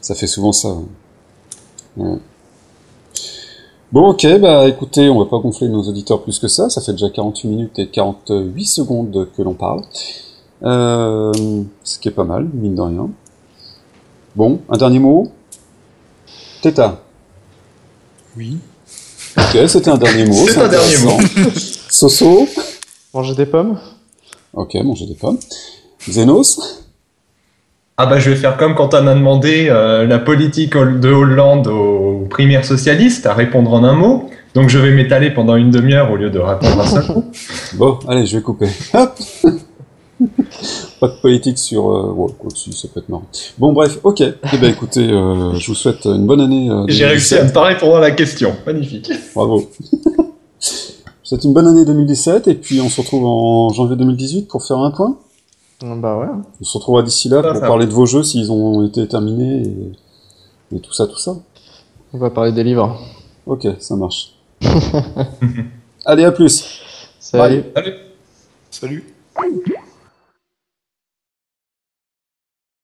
[SPEAKER 1] ça fait souvent ça. ouais. Ouais. Bon, ok, bah écoutez, on va pas gonfler nos auditeurs plus que ça. Ça fait déjà 48 minutes et 48 secondes que l'on parle. Euh, ce qui est pas mal, mine de rien. Bon, un dernier mot? Teta.
[SPEAKER 2] Oui.
[SPEAKER 1] Ok, c'était un dernier mot.
[SPEAKER 4] C'est un dernier
[SPEAKER 1] intéressant. Soso.
[SPEAKER 3] Manger des pommes?
[SPEAKER 1] Ok, manger des pommes. Xenos.
[SPEAKER 4] Ah bah je vais faire comme quand on a demandé euh, la politique de Hollande aux primaires socialistes à répondre en un mot. Donc je vais m'étaler pendant une demi-heure au lieu de répondre un seul mot.
[SPEAKER 1] Bon, allez, je vais couper. Hop Pas de politique sur... Euh... Ouais, quoi, ça peut être marrant. Bon, bref, ok. Eh ben, écoutez, euh, je vous souhaite une bonne année. euh,
[SPEAKER 4] J'ai réussi à
[SPEAKER 1] 2017.
[SPEAKER 4] me parler pendant la question. Magnifique.
[SPEAKER 1] Bravo. C'est une bonne année 2017 et puis on se retrouve en janvier 2018 pour faire un point.
[SPEAKER 3] Bah ouais.
[SPEAKER 1] On se retrouvera d'ici là
[SPEAKER 4] Ça,
[SPEAKER 1] pour
[SPEAKER 4] ça.
[SPEAKER 1] parler de vos jeux s'ils ont été terminés et, et tout ça, tout ça.
[SPEAKER 3] On va parler des livres.
[SPEAKER 1] Ok, ça marche. Allez, à plus.
[SPEAKER 3] Salut.
[SPEAKER 2] Salut.